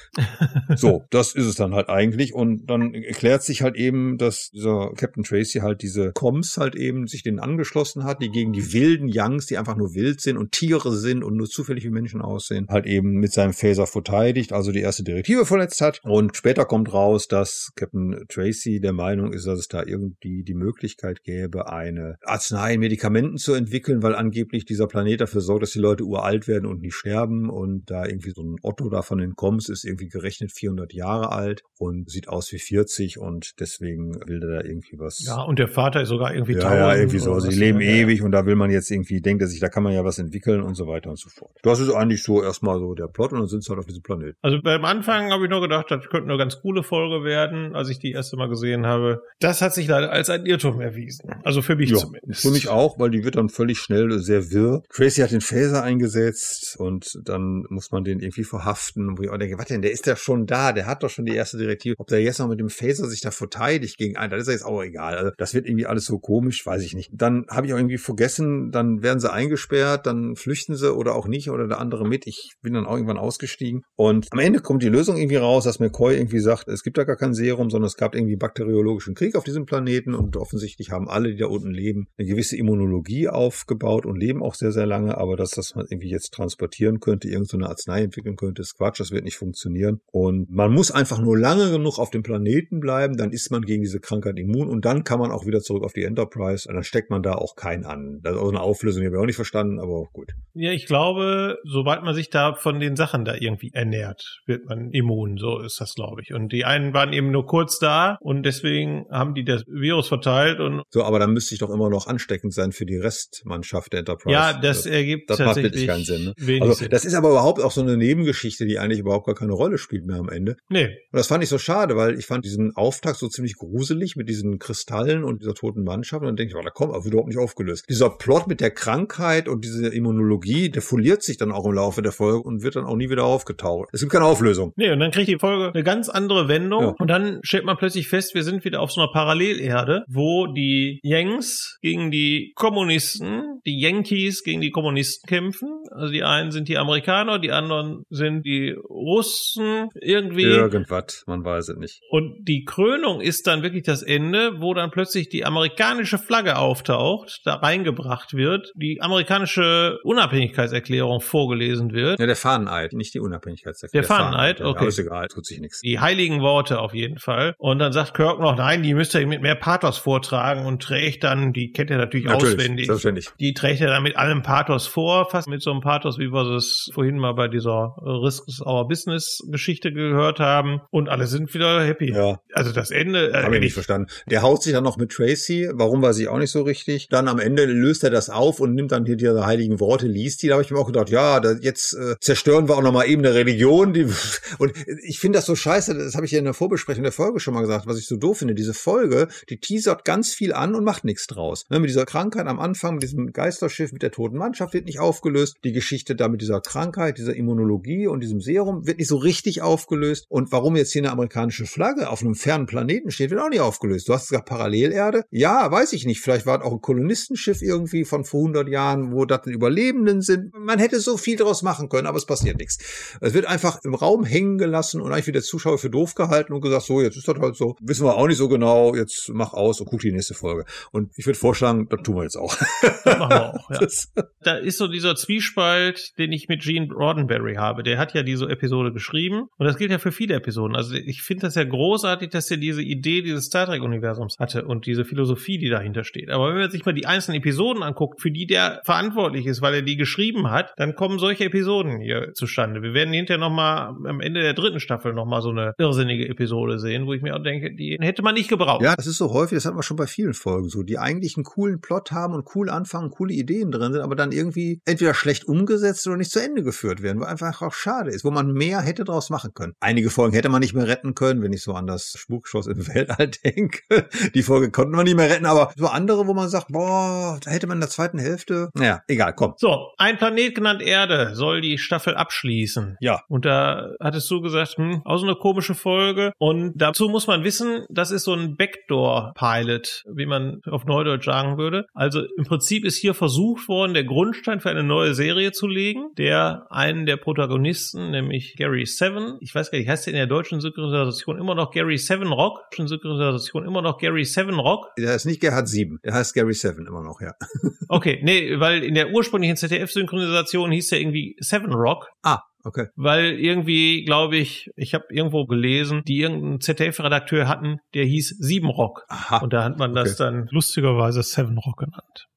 so, das ist es dann halt eigentlich. Und dann erklärt sich halt eben, dass dieser Captain Tracy halt diese Coms halt eben sich denen angeschlossen hat, die gegen die wilden Youngs, die einfach nur wild sind und Tiere sind und nur zufällig wie Menschen aussehen, halt eben mit seinem Phaser verteidigt, also die erste Direktive verletzt hat. Und später kommt raus, dass Captain Tracy der Meinung ist, dass es da irgendwie die Möglichkeit gäbe, eine Arznei, Medikamenten zu entwickeln, weil angeblich dieser Planet dafür sorgt, dass die Leute uralt werden werden und nie sterben. Und da irgendwie so ein Otto da von den Koms ist irgendwie gerechnet 400 Jahre alt und sieht aus wie 40 und deswegen will der da irgendwie was. Ja, und der Vater ist sogar irgendwie ja, ja, irgendwie so. Also die leben ewig und da will man jetzt irgendwie, denkt er sich, da kann man ja was entwickeln und so weiter und so fort. Das ist eigentlich so erstmal so der Plot und dann sind sie halt auf diesem Planeten. Also beim Anfang habe ich nur gedacht, das könnte eine ganz coole Folge werden, als ich die erste Mal gesehen habe. Das hat sich leider als ein Irrtum erwiesen. Also für mich ja, zumindest. Für mich auch, weil die wird dann völlig schnell sehr wirr. Tracy hat den Phaser eingesetzt und dann muss man den irgendwie verhaften. Wo ich auch denke, warte denn, der ist ja schon da, der hat doch schon die erste Direktive. Ob der jetzt noch mit dem Phaser sich da verteidigt gegen einen, das ist ja jetzt auch egal. Also das wird irgendwie alles so komisch, weiß ich nicht. Dann habe ich auch irgendwie vergessen, dann werden sie eingesperrt, dann flüchten sie oder auch nicht oder der andere mit. Ich bin dann auch irgendwann ausgestiegen. Und am Ende kommt die Lösung irgendwie raus, dass McCoy irgendwie sagt, es gibt da gar kein Serum, sondern es gab irgendwie bakteriologischen Krieg auf diesem Planeten und offensichtlich haben alle, die da unten leben, eine gewisse Immunologie aufgebaut und leben auch sehr, sehr lange. Aber dass das irgendwie jetzt transportieren könnte, irgendeine Arznei entwickeln könnte, ist Quatsch, das wird nicht funktionieren. Und man muss einfach nur lange genug auf dem Planeten bleiben, dann ist man gegen diese Krankheit immun und dann kann man auch wieder zurück auf die Enterprise und dann steckt man da auch keinen an. Das ist auch eine Auflösung, die habe ich auch nicht verstanden, aber gut. Ja, ich glaube, sobald man sich da von den Sachen da irgendwie ernährt, wird man immun. So ist das, glaube ich. Und die einen waren eben nur kurz da und deswegen haben die das Virus verteilt und. So, aber dann müsste ich doch immer noch ansteckend sein für die Restmannschaft der Enterprise. Ja, das ergibt das macht wirklich keinen Sinn. Ne? Also, das ist aber überhaupt auch so eine Nebengeschichte, die eigentlich überhaupt gar keine Rolle spielt mehr am Ende. Nee. Und das fand ich so schade, weil ich fand diesen Auftakt so ziemlich gruselig mit diesen Kristallen und dieser toten Mannschaft. Und dann denke ich, oh, da komm, aber wird überhaupt nicht aufgelöst. Dieser Plot mit der Krankheit und diese Immunologie, der foliert sich dann auch im Laufe der Folge und wird dann auch nie wieder aufgetaucht. Es gibt keine Auflösung. Nee, und dann kriegt die Folge eine ganz andere Wendung ja. und dann stellt man plötzlich fest, wir sind wieder auf so einer Parallelerde, wo die Yanks gegen die Kommunisten, die Yankees gegen die Kommunisten kämpfen. Also die einen sind die Amerikaner, die anderen sind die Russen, irgendwie. Irgendwas, man weiß es nicht. Und die Krönung ist dann wirklich das Ende, wo dann plötzlich die amerikanische Flagge auftaucht, da reingebracht wird, die amerikanische Unabhängigkeitserklärung vorgelesen wird. Ja, der Fahneneid, nicht die Unabhängigkeitserklärung. Der, der Fahneneid, Fahneneid okay. Ja, ist egal, tut sich nichts. Die heiligen Worte auf jeden Fall. Und dann sagt Kirk noch, nein, die müsst ihr mit mehr Pathos vortragen und trägt dann, die kennt er natürlich, natürlich auswendig. Selbstverständlich. Die trägt er dann mit allem Pathos vor, fast mit so einem Pathos, wie wir es vorhin mal bei dieser Risks Our Business Geschichte gehört haben. Und alle sind wieder happy. Ja. Also das Ende. Äh, Habe ich nicht verstanden. Der haut sich dann noch mit Tracy. Warum weiß ich auch nicht so richtig. Dann am Ende löst er das auf und nimmt dann hier diese heiligen Worte, liest die. Da habe ich mir auch gedacht, ja, da, jetzt äh, zerstören wir auch nochmal eben eine Religion. Die, und ich finde das so scheiße, das habe ich ja in der Vorbesprechung der Folge schon mal gesagt, was ich so doof finde. Diese Folge, die teasert ganz viel an und macht nichts draus. Ne, mit dieser Krankheit am Anfang, mit diesem Geisterschiff, mit der toten Mannschaft wird nicht aufgelöst. Die Geschichte da mit dieser Krankheit, dieser Immunologie und diesem Serum wird nicht so richtig aufgelöst. Und warum jetzt hier eine amerikanische Flagge auf einem fernen Planeten steht, wird auch nicht aufgelöst. Du hast gesagt Parallelerde. Ja, weiß ich nicht. Vielleicht war es auch ein Kolonistenschiff irgendwie von vor 100 Jahren, wo das Überlebenden sind. Man hätte so viel daraus machen können, aber es passiert nichts. Es wird einfach im Raum hängen gelassen und eigentlich wird der Zuschauer für doof gehalten und gesagt, so, jetzt ist das halt so. Wissen wir auch nicht so genau. Jetzt mach aus und guck die nächste Folge. Und ich würde vorschlagen, das tun wir jetzt auch. Das machen wir auch, ja. da ist so dieser Zwiespalt, den ich mit Gene Roddenberry habe. Der hat ja diese Episode geschrieben und das gilt ja für viele Episoden. Also ich finde das ja großartig, dass er diese Idee dieses Star Trek-Universums hatte und diese Philosophie, die dahinter steht. Aber wenn man sich mal die einzelnen Episoden anguckt, für die der verantwortlich ist, weil er die geschrieben hat, dann kommen solche Episoden hier zustande. Wir werden hinterher nochmal am Ende der dritten Staffel nochmal so eine irrsinnige Episode sehen, wo ich mir auch denke, die hätte man nicht gebraucht. Ja, das ist so häufig, das hat man schon bei vielen Folgen so, die eigentlich einen coolen Plot haben und cool anfangen, coole Ideen drin sind, aber dann irgendwie entweder schlecht umgesetzt oder nicht zu Ende geführt werden, wo einfach auch schade ist, wo man mehr hätte draus machen können. Einige Folgen hätte man nicht mehr retten können, wenn ich so an das Spukschloss im Weltall denke. Die Folge konnte man nicht mehr retten, aber so andere, wo man sagt, boah, da hätte man in der zweiten Hälfte. Naja, egal, komm. So, ein Planet genannt Erde soll die Staffel abschließen. Ja. Und da hattest du gesagt, hm, auch so eine komische Folge. Und dazu muss man wissen, das ist so ein Backdoor-Pilot, wie man auf Neudeutsch sagen würde. Also im Prinzip ist hier versucht worden, der Grundstein für eine neue Serie zu legen, der einen der Protagonisten, nämlich Gary Seven, ich weiß gar nicht, heißt der in der deutschen Synchronisation immer noch Gary Seven Rock? In Synchronisation immer noch Gary Seven Rock? Der heißt nicht Gerhard Sieben, der heißt Gary Seven immer noch, ja. okay, nee, weil in der ursprünglichen ZDF-Synchronisation hieß der irgendwie Seven Rock. Ah, Okay. Weil irgendwie, glaube ich, ich habe irgendwo gelesen, die irgendeinen ZDF-Redakteur hatten, der hieß Sieben Rock. Aha. Und da hat man das okay. dann lustigerweise Seven Rock genannt.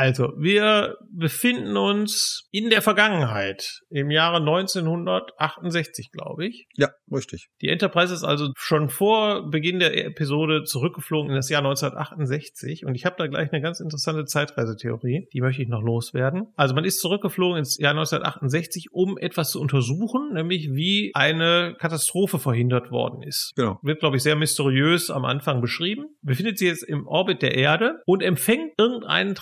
Also, wir befinden uns in der Vergangenheit, im Jahre 1968, glaube ich. Ja, richtig. Die Enterprise ist also schon vor Beginn der Episode zurückgeflogen in das Jahr 1968 und ich habe da gleich eine ganz interessante Zeitreisetheorie, die möchte ich noch loswerden. Also man ist zurückgeflogen ins Jahr 1968, um etwas zu untersuchen, nämlich wie eine Katastrophe verhindert worden ist. Genau. Wird, glaube ich, sehr mysteriös am Anfang beschrieben. Befindet sich jetzt im Orbit der Erde und empfängt irgendeinen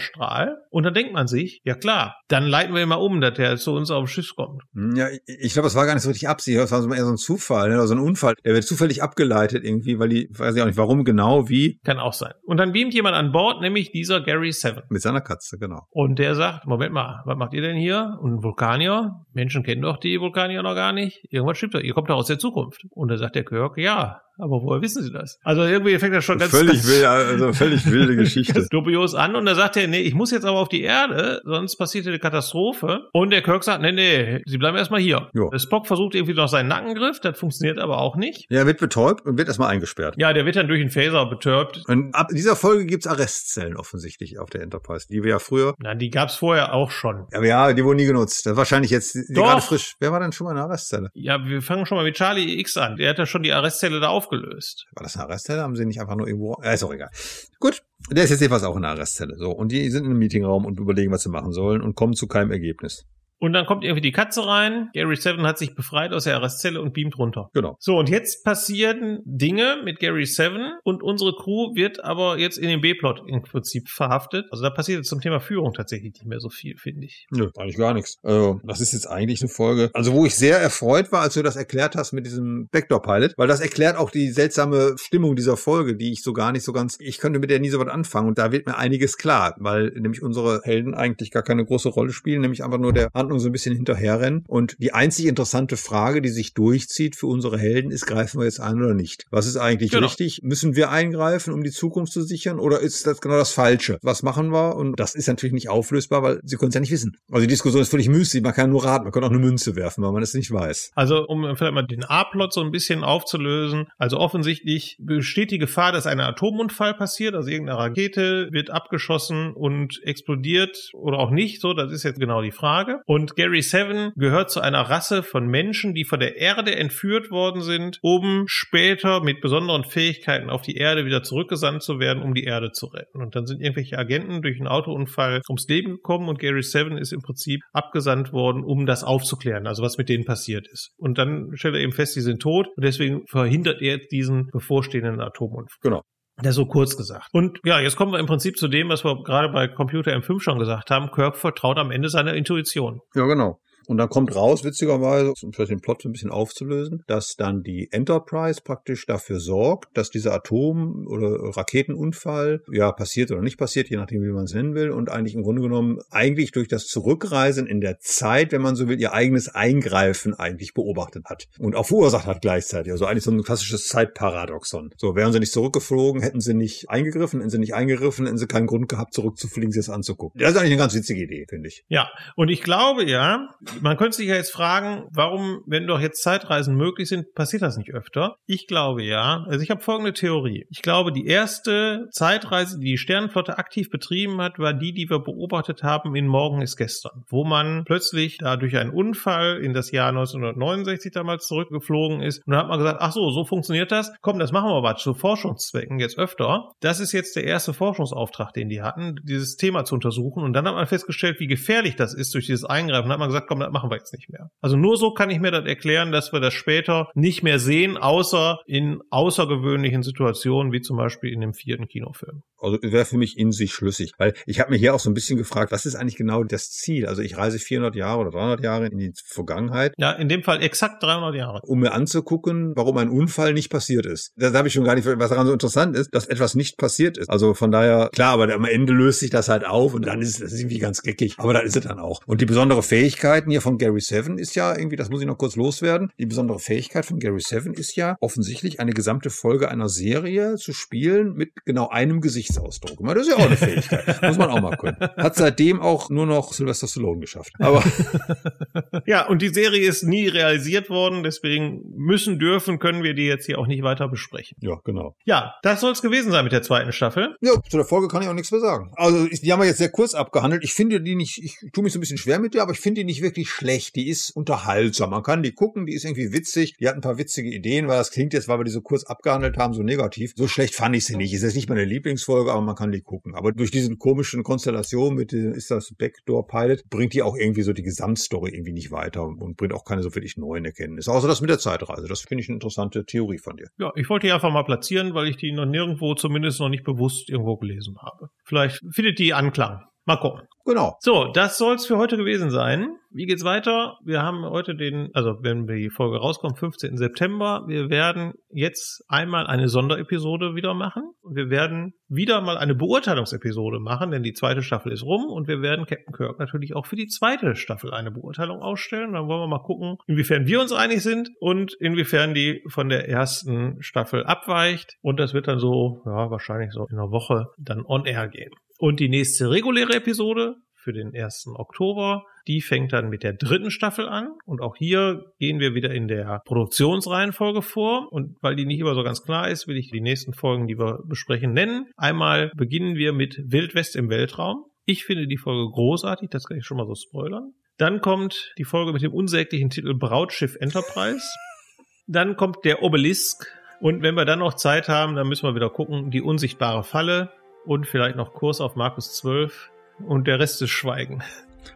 Transporterstrahl und dann denkt man sich, ja klar, dann leiten wir ihn mal um, dass der zu uns auf dem Schiff kommt. Hm, Ja, ich- glaube, es war gar nicht so richtig Absicht, das war so eher so ein Zufall, ne? oder so ein Unfall. Der wird zufällig abgeleitet irgendwie, weil die, weiß ich auch nicht warum genau, wie, Kann auch sein. Und dann beamt jemand an Bord, nämlich dieser Gary Seven. mit seiner Katze, genau. Und der sagt, Moment mal, was macht ihr denn hier? Und ein Vulkanier? Menschen kennen doch die Vulkanier noch gar nicht. Irgendwas stimmt doch. Ihr kommt doch aus der Zukunft. Und da sagt der Kirk, ja, aber woher wissen Sie das? Also irgendwie fängt das schon ganz, völlig wild, also völlig wilde Geschichte. dubios an. Und da sagt er, nee, ich muss jetzt aber auf die Erde, sonst passiert hier eine Katastrophe. Und der Kirk sagt, nee, nee, Sie bleiben erstmal hier. Jo. Spock versucht irgendwie noch seinen Nackengriff, das funktioniert aber auch nicht. Ja, er wird betäubt und wird erstmal eingesperrt. Ja, der wird dann durch den Phaser betäubt. Und ab dieser Folge gibt's Arrestzellen offensichtlich auf der Enterprise, die wir ja früher, Na, die gab's vorher auch schon. aber ja, die wurden nie genutzt. Das wahrscheinlich jetzt die gerade frisch. Wer war denn schon mal in der Arrestzelle? Ja, wir fangen schon mal mit Charlie X an. Der hat ja schon die Arrestzelle da aufgelöst. War das eine Arrestzelle? Haben sie nicht einfach nur irgendwo? Ja, ist auch egal. Gut, der ist jetzt jedenfalls auch in der Arrestzelle. So, und die sind in einem Meetingraum und überlegen, was sie machen sollen und kommen zu keinem Ergebnis. Und dann kommt irgendwie die Katze rein. Gary Seven hat sich befreit aus der Arrestzelle und beamt runter. Genau. So, und jetzt passieren Dinge mit Gary Seven und unsere Crew wird aber jetzt in den B-Plot im Prinzip verhaftet. Also da passiert jetzt zum Thema Führung tatsächlich nicht mehr so viel, finde ich. Nö, eigentlich gar nichts. Also, das ist jetzt eigentlich eine Folge, also wo ich sehr erfreut war, als du das erklärt hast mit diesem Backdoor-Pilot, weil das erklärt auch die seltsame Stimmung dieser Folge, die ich so gar nicht so ganz, ich könnte mit der nie so was anfangen und da wird mir einiges klar, weil nämlich unsere Helden eigentlich gar keine große Rolle spielen, nämlich einfach nur der Handlung so ein bisschen hinterherrennen und die einzig interessante Frage, die sich durchzieht für unsere Helden, ist, greifen wir jetzt ein oder nicht? Was ist eigentlich Genau. richtig? Müssen wir eingreifen, um die Zukunft zu sichern oder ist das genau das Falsche? Was machen wir? Und das ist natürlich nicht auflösbar, weil sie können es ja nicht wissen. Also die Diskussion ist völlig müßig, man kann nur raten, man kann auch eine Münze werfen, weil man es nicht weiß. Also, um vielleicht mal den A-Plot so ein bisschen aufzulösen. Also offensichtlich besteht die Gefahr, dass ein Atomunfall passiert. Also irgendeine Rakete wird abgeschossen und explodiert oder auch nicht. So, das ist jetzt genau die Frage. Und Gary Seven gehört zu einer Rasse von Menschen, die von der Erde entführt worden sind, um später mit besonderen Fähigkeiten auf die Erde wieder zurückgesandt zu werden, um die Erde zu retten. Und dann sind irgendwelche Agenten durch einen Autounfall ums Leben gekommen und Gary Seven ist im Prinzip abgesandt worden, um das aufzuklären, also was mit denen passiert ist. Und dann stellt er eben fest, die sind tot und deswegen verhindert er diesen bevorstehenden Atomunfall. Genau. Der so kurz gesagt. Und ja, jetzt kommen wir im Prinzip zu dem, was wir gerade bei Computer M5 schon gesagt haben. Kirk vertraut am Ende seiner Intuition. Ja, genau. Und dann kommt raus, witzigerweise, um vielleicht den Plot ein bisschen aufzulösen, dass dann die Enterprise praktisch dafür sorgt, dass dieser Atom- oder Raketenunfall ja passiert oder nicht passiert, je nachdem, wie man es nennen will, und eigentlich im Grunde genommen eigentlich durch das Zurückreisen in der Zeit, wenn man so will, ihr eigenes Eingreifen eigentlich beobachtet hat und auch verursacht hat gleichzeitig. Also eigentlich so ein klassisches Zeitparadoxon. So, wären sie nicht zurückgeflogen, hätten sie nicht eingegriffen, hätten sie nicht eingegriffen, hätten sie keinen Grund gehabt, zurückzufliegen, sich das anzugucken. Das ist eigentlich eine ganz witzige Idee, finde ich. Ja, und ich glaube ja, man könnte sich ja jetzt fragen, warum, wenn doch jetzt Zeitreisen möglich sind, passiert das nicht öfter? Ich glaube ja. Also ich habe folgende Theorie. Ich glaube, die erste Zeitreise, die die Sternenflotte aktiv betrieben hat, war die, die wir beobachtet haben in Morgen ist gestern, wo man plötzlich da durch einen Unfall in das Jahr 1969 damals zurückgeflogen ist. Und dann hat man gesagt, ach so, so funktioniert das. Komm, das machen wir aber zu Forschungszwecken jetzt öfter. Das ist jetzt der erste Forschungsauftrag, den die hatten, dieses Thema zu untersuchen. Und dann hat man festgestellt, wie gefährlich das ist durch dieses Eingreifen. Dann hat man gesagt, komm, das machen wir jetzt nicht mehr. Also nur so kann ich mir das erklären, dass wir das später nicht mehr sehen, außer in außergewöhnlichen Situationen, wie zum Beispiel in dem vierten Kinofilm. Also wäre für mich in sich schlüssig. Weil ich habe mir hier auch so ein bisschen gefragt, was ist eigentlich genau das Ziel? Also ich reise 400 Jahre oder 300 Jahre in die Vergangenheit, Ja, in dem Fall exakt 300 Jahre. um mir anzugucken, warum ein Unfall nicht passiert ist. Das habe ich schon gar nicht, was daran so interessant ist, dass etwas nicht passiert ist. Also von daher, klar, aber am Ende löst sich das halt auf und dann ist es irgendwie ganz geckig. Aber dann ist es dann auch. Und die besondere Fähigkeiten, hatten ja von Gary Seven ist ja irgendwie, das muss ich noch kurz loswerden, die besondere Fähigkeit von Gary Seven ist ja offensichtlich eine gesamte Folge einer Serie zu spielen mit genau einem Gesichtsausdruck. Das ist ja auch eine Fähigkeit. muss man auch mal können. Hat seitdem auch nur noch Sylvester Stallone geschafft. Aber ja, und die Serie ist nie realisiert worden, deswegen müssen, dürfen, können wir die jetzt hier auch nicht weiter besprechen. Ja, genau. Ja, das soll es gewesen sein mit der zweiten Staffel. Ja, zu der Folge kann ich auch nichts mehr sagen. Also, die haben wir jetzt sehr kurz abgehandelt. Ich finde die nicht, ich tue mich so ein bisschen schwer mit der, aber ich finde die nicht wirklich schlecht. Die ist unterhaltsam. Man kann die gucken, die ist irgendwie witzig. Die hat ein paar witzige Ideen, weil das klingt jetzt, weil wir die so kurz abgehandelt haben, so negativ. So schlecht fand ich sie nicht. Ist jetzt nicht meine Lieblingsfolge, aber man kann die gucken. Aber durch diesen komischen Konstellation mit, ist das Backdoor Pilot, bringt die auch irgendwie so die Gesamtstory irgendwie nicht weiter und bringt auch keine so wirklich neuen Erkenntnisse. Außer das mit der Zeitreise. Das finde ich eine interessante Theorie von dir. Ja, ich wollte die einfach mal platzieren, weil ich die noch nirgendwo, zumindest noch nicht bewusst irgendwo gelesen habe. Vielleicht findet die Anklang. Mal gucken. Genau. So, das soll's für heute gewesen sein. Wie geht's weiter? Wir haben heute den, also wenn die Folge rauskommt, 15. September. Wir werden jetzt einmal eine Sonderepisode wieder machen. Und wir werden wieder mal eine Beurteilungsepisode machen, denn die zweite Staffel ist rum und wir werden Captain Kirk natürlich auch für die zweite Staffel eine Beurteilung ausstellen. Dann wollen wir mal gucken, inwiefern wir uns einig sind und inwiefern die von der ersten Staffel abweicht. Und das wird dann so, ja, wahrscheinlich so in einer Woche dann on air gehen. Und die nächste reguläre Episode für den 1. Oktober. Die fängt dann mit der dritten Staffel an. Und auch hier gehen wir wieder in der Produktionsreihenfolge vor. Und weil die nicht immer so ganz klar ist, will ich die nächsten Folgen, die wir besprechen, nennen. Einmal beginnen wir mit Wildwest im Weltraum. Ich finde die Folge großartig, das kann ich schon mal so spoilern. Dann kommt die Folge mit dem unsäglichen Titel Brautschiff Enterprise. Dann kommt der Obelisk. Und wenn wir dann noch Zeit haben, dann müssen wir wieder gucken, die unsichtbare Falle und vielleicht noch Kurs auf Markus 12 und der Rest ist Schweigen.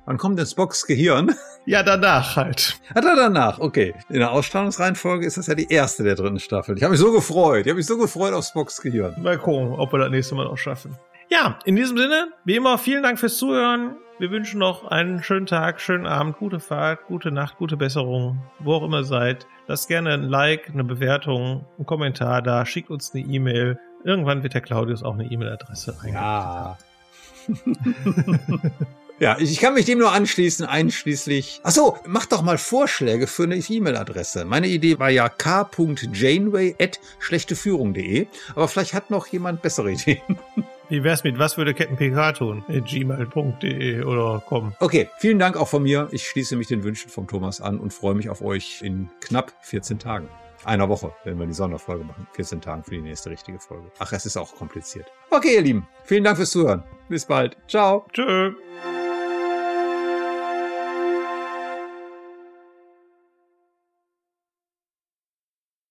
Wann kommt denn Spocks Gehirn? Ja, danach halt. Ah, da danach, okay. In der Ausstrahlungsreihenfolge ist das ja die erste der dritten Staffel. Ich habe mich so gefreut. Ich habe mich so gefreut auf Spocks Gehirn. Mal gucken, ob wir das nächste Mal auch schaffen. Ja, in diesem Sinne, wie immer, vielen Dank fürs Zuhören. Wir wünschen noch einen schönen Tag, schönen Abend, gute Fahrt, gute Nacht, gute Besserung, wo auch immer seid. Lasst gerne ein Like, eine Bewertung, einen Kommentar da, schickt uns eine E-Mail. Irgendwann wird der Claudius auch eine E-Mail-Adresse. Ja. Ja, ich kann mich dem nur anschließen, einschließlich. Ach so, mach doch mal Vorschläge für eine E-Mail-Adresse. Meine Idee war ja k.janeway@schlechteführung.de, aber vielleicht hat noch jemand bessere Ideen. Wie wär's mit was würde Captain PK tun? gmail.de oder com. Okay, vielen Dank auch von mir. Ich schließe mich den Wünschen von Thomas an und freue mich auf euch in knapp 14 Tagen einer Woche, wenn wir die Sonderfolge machen. 14 Tagen für die nächste richtige Folge. Ach, es ist auch kompliziert. Okay, ihr Lieben. Vielen Dank fürs Zuhören. Bis bald. Ciao. Tschö.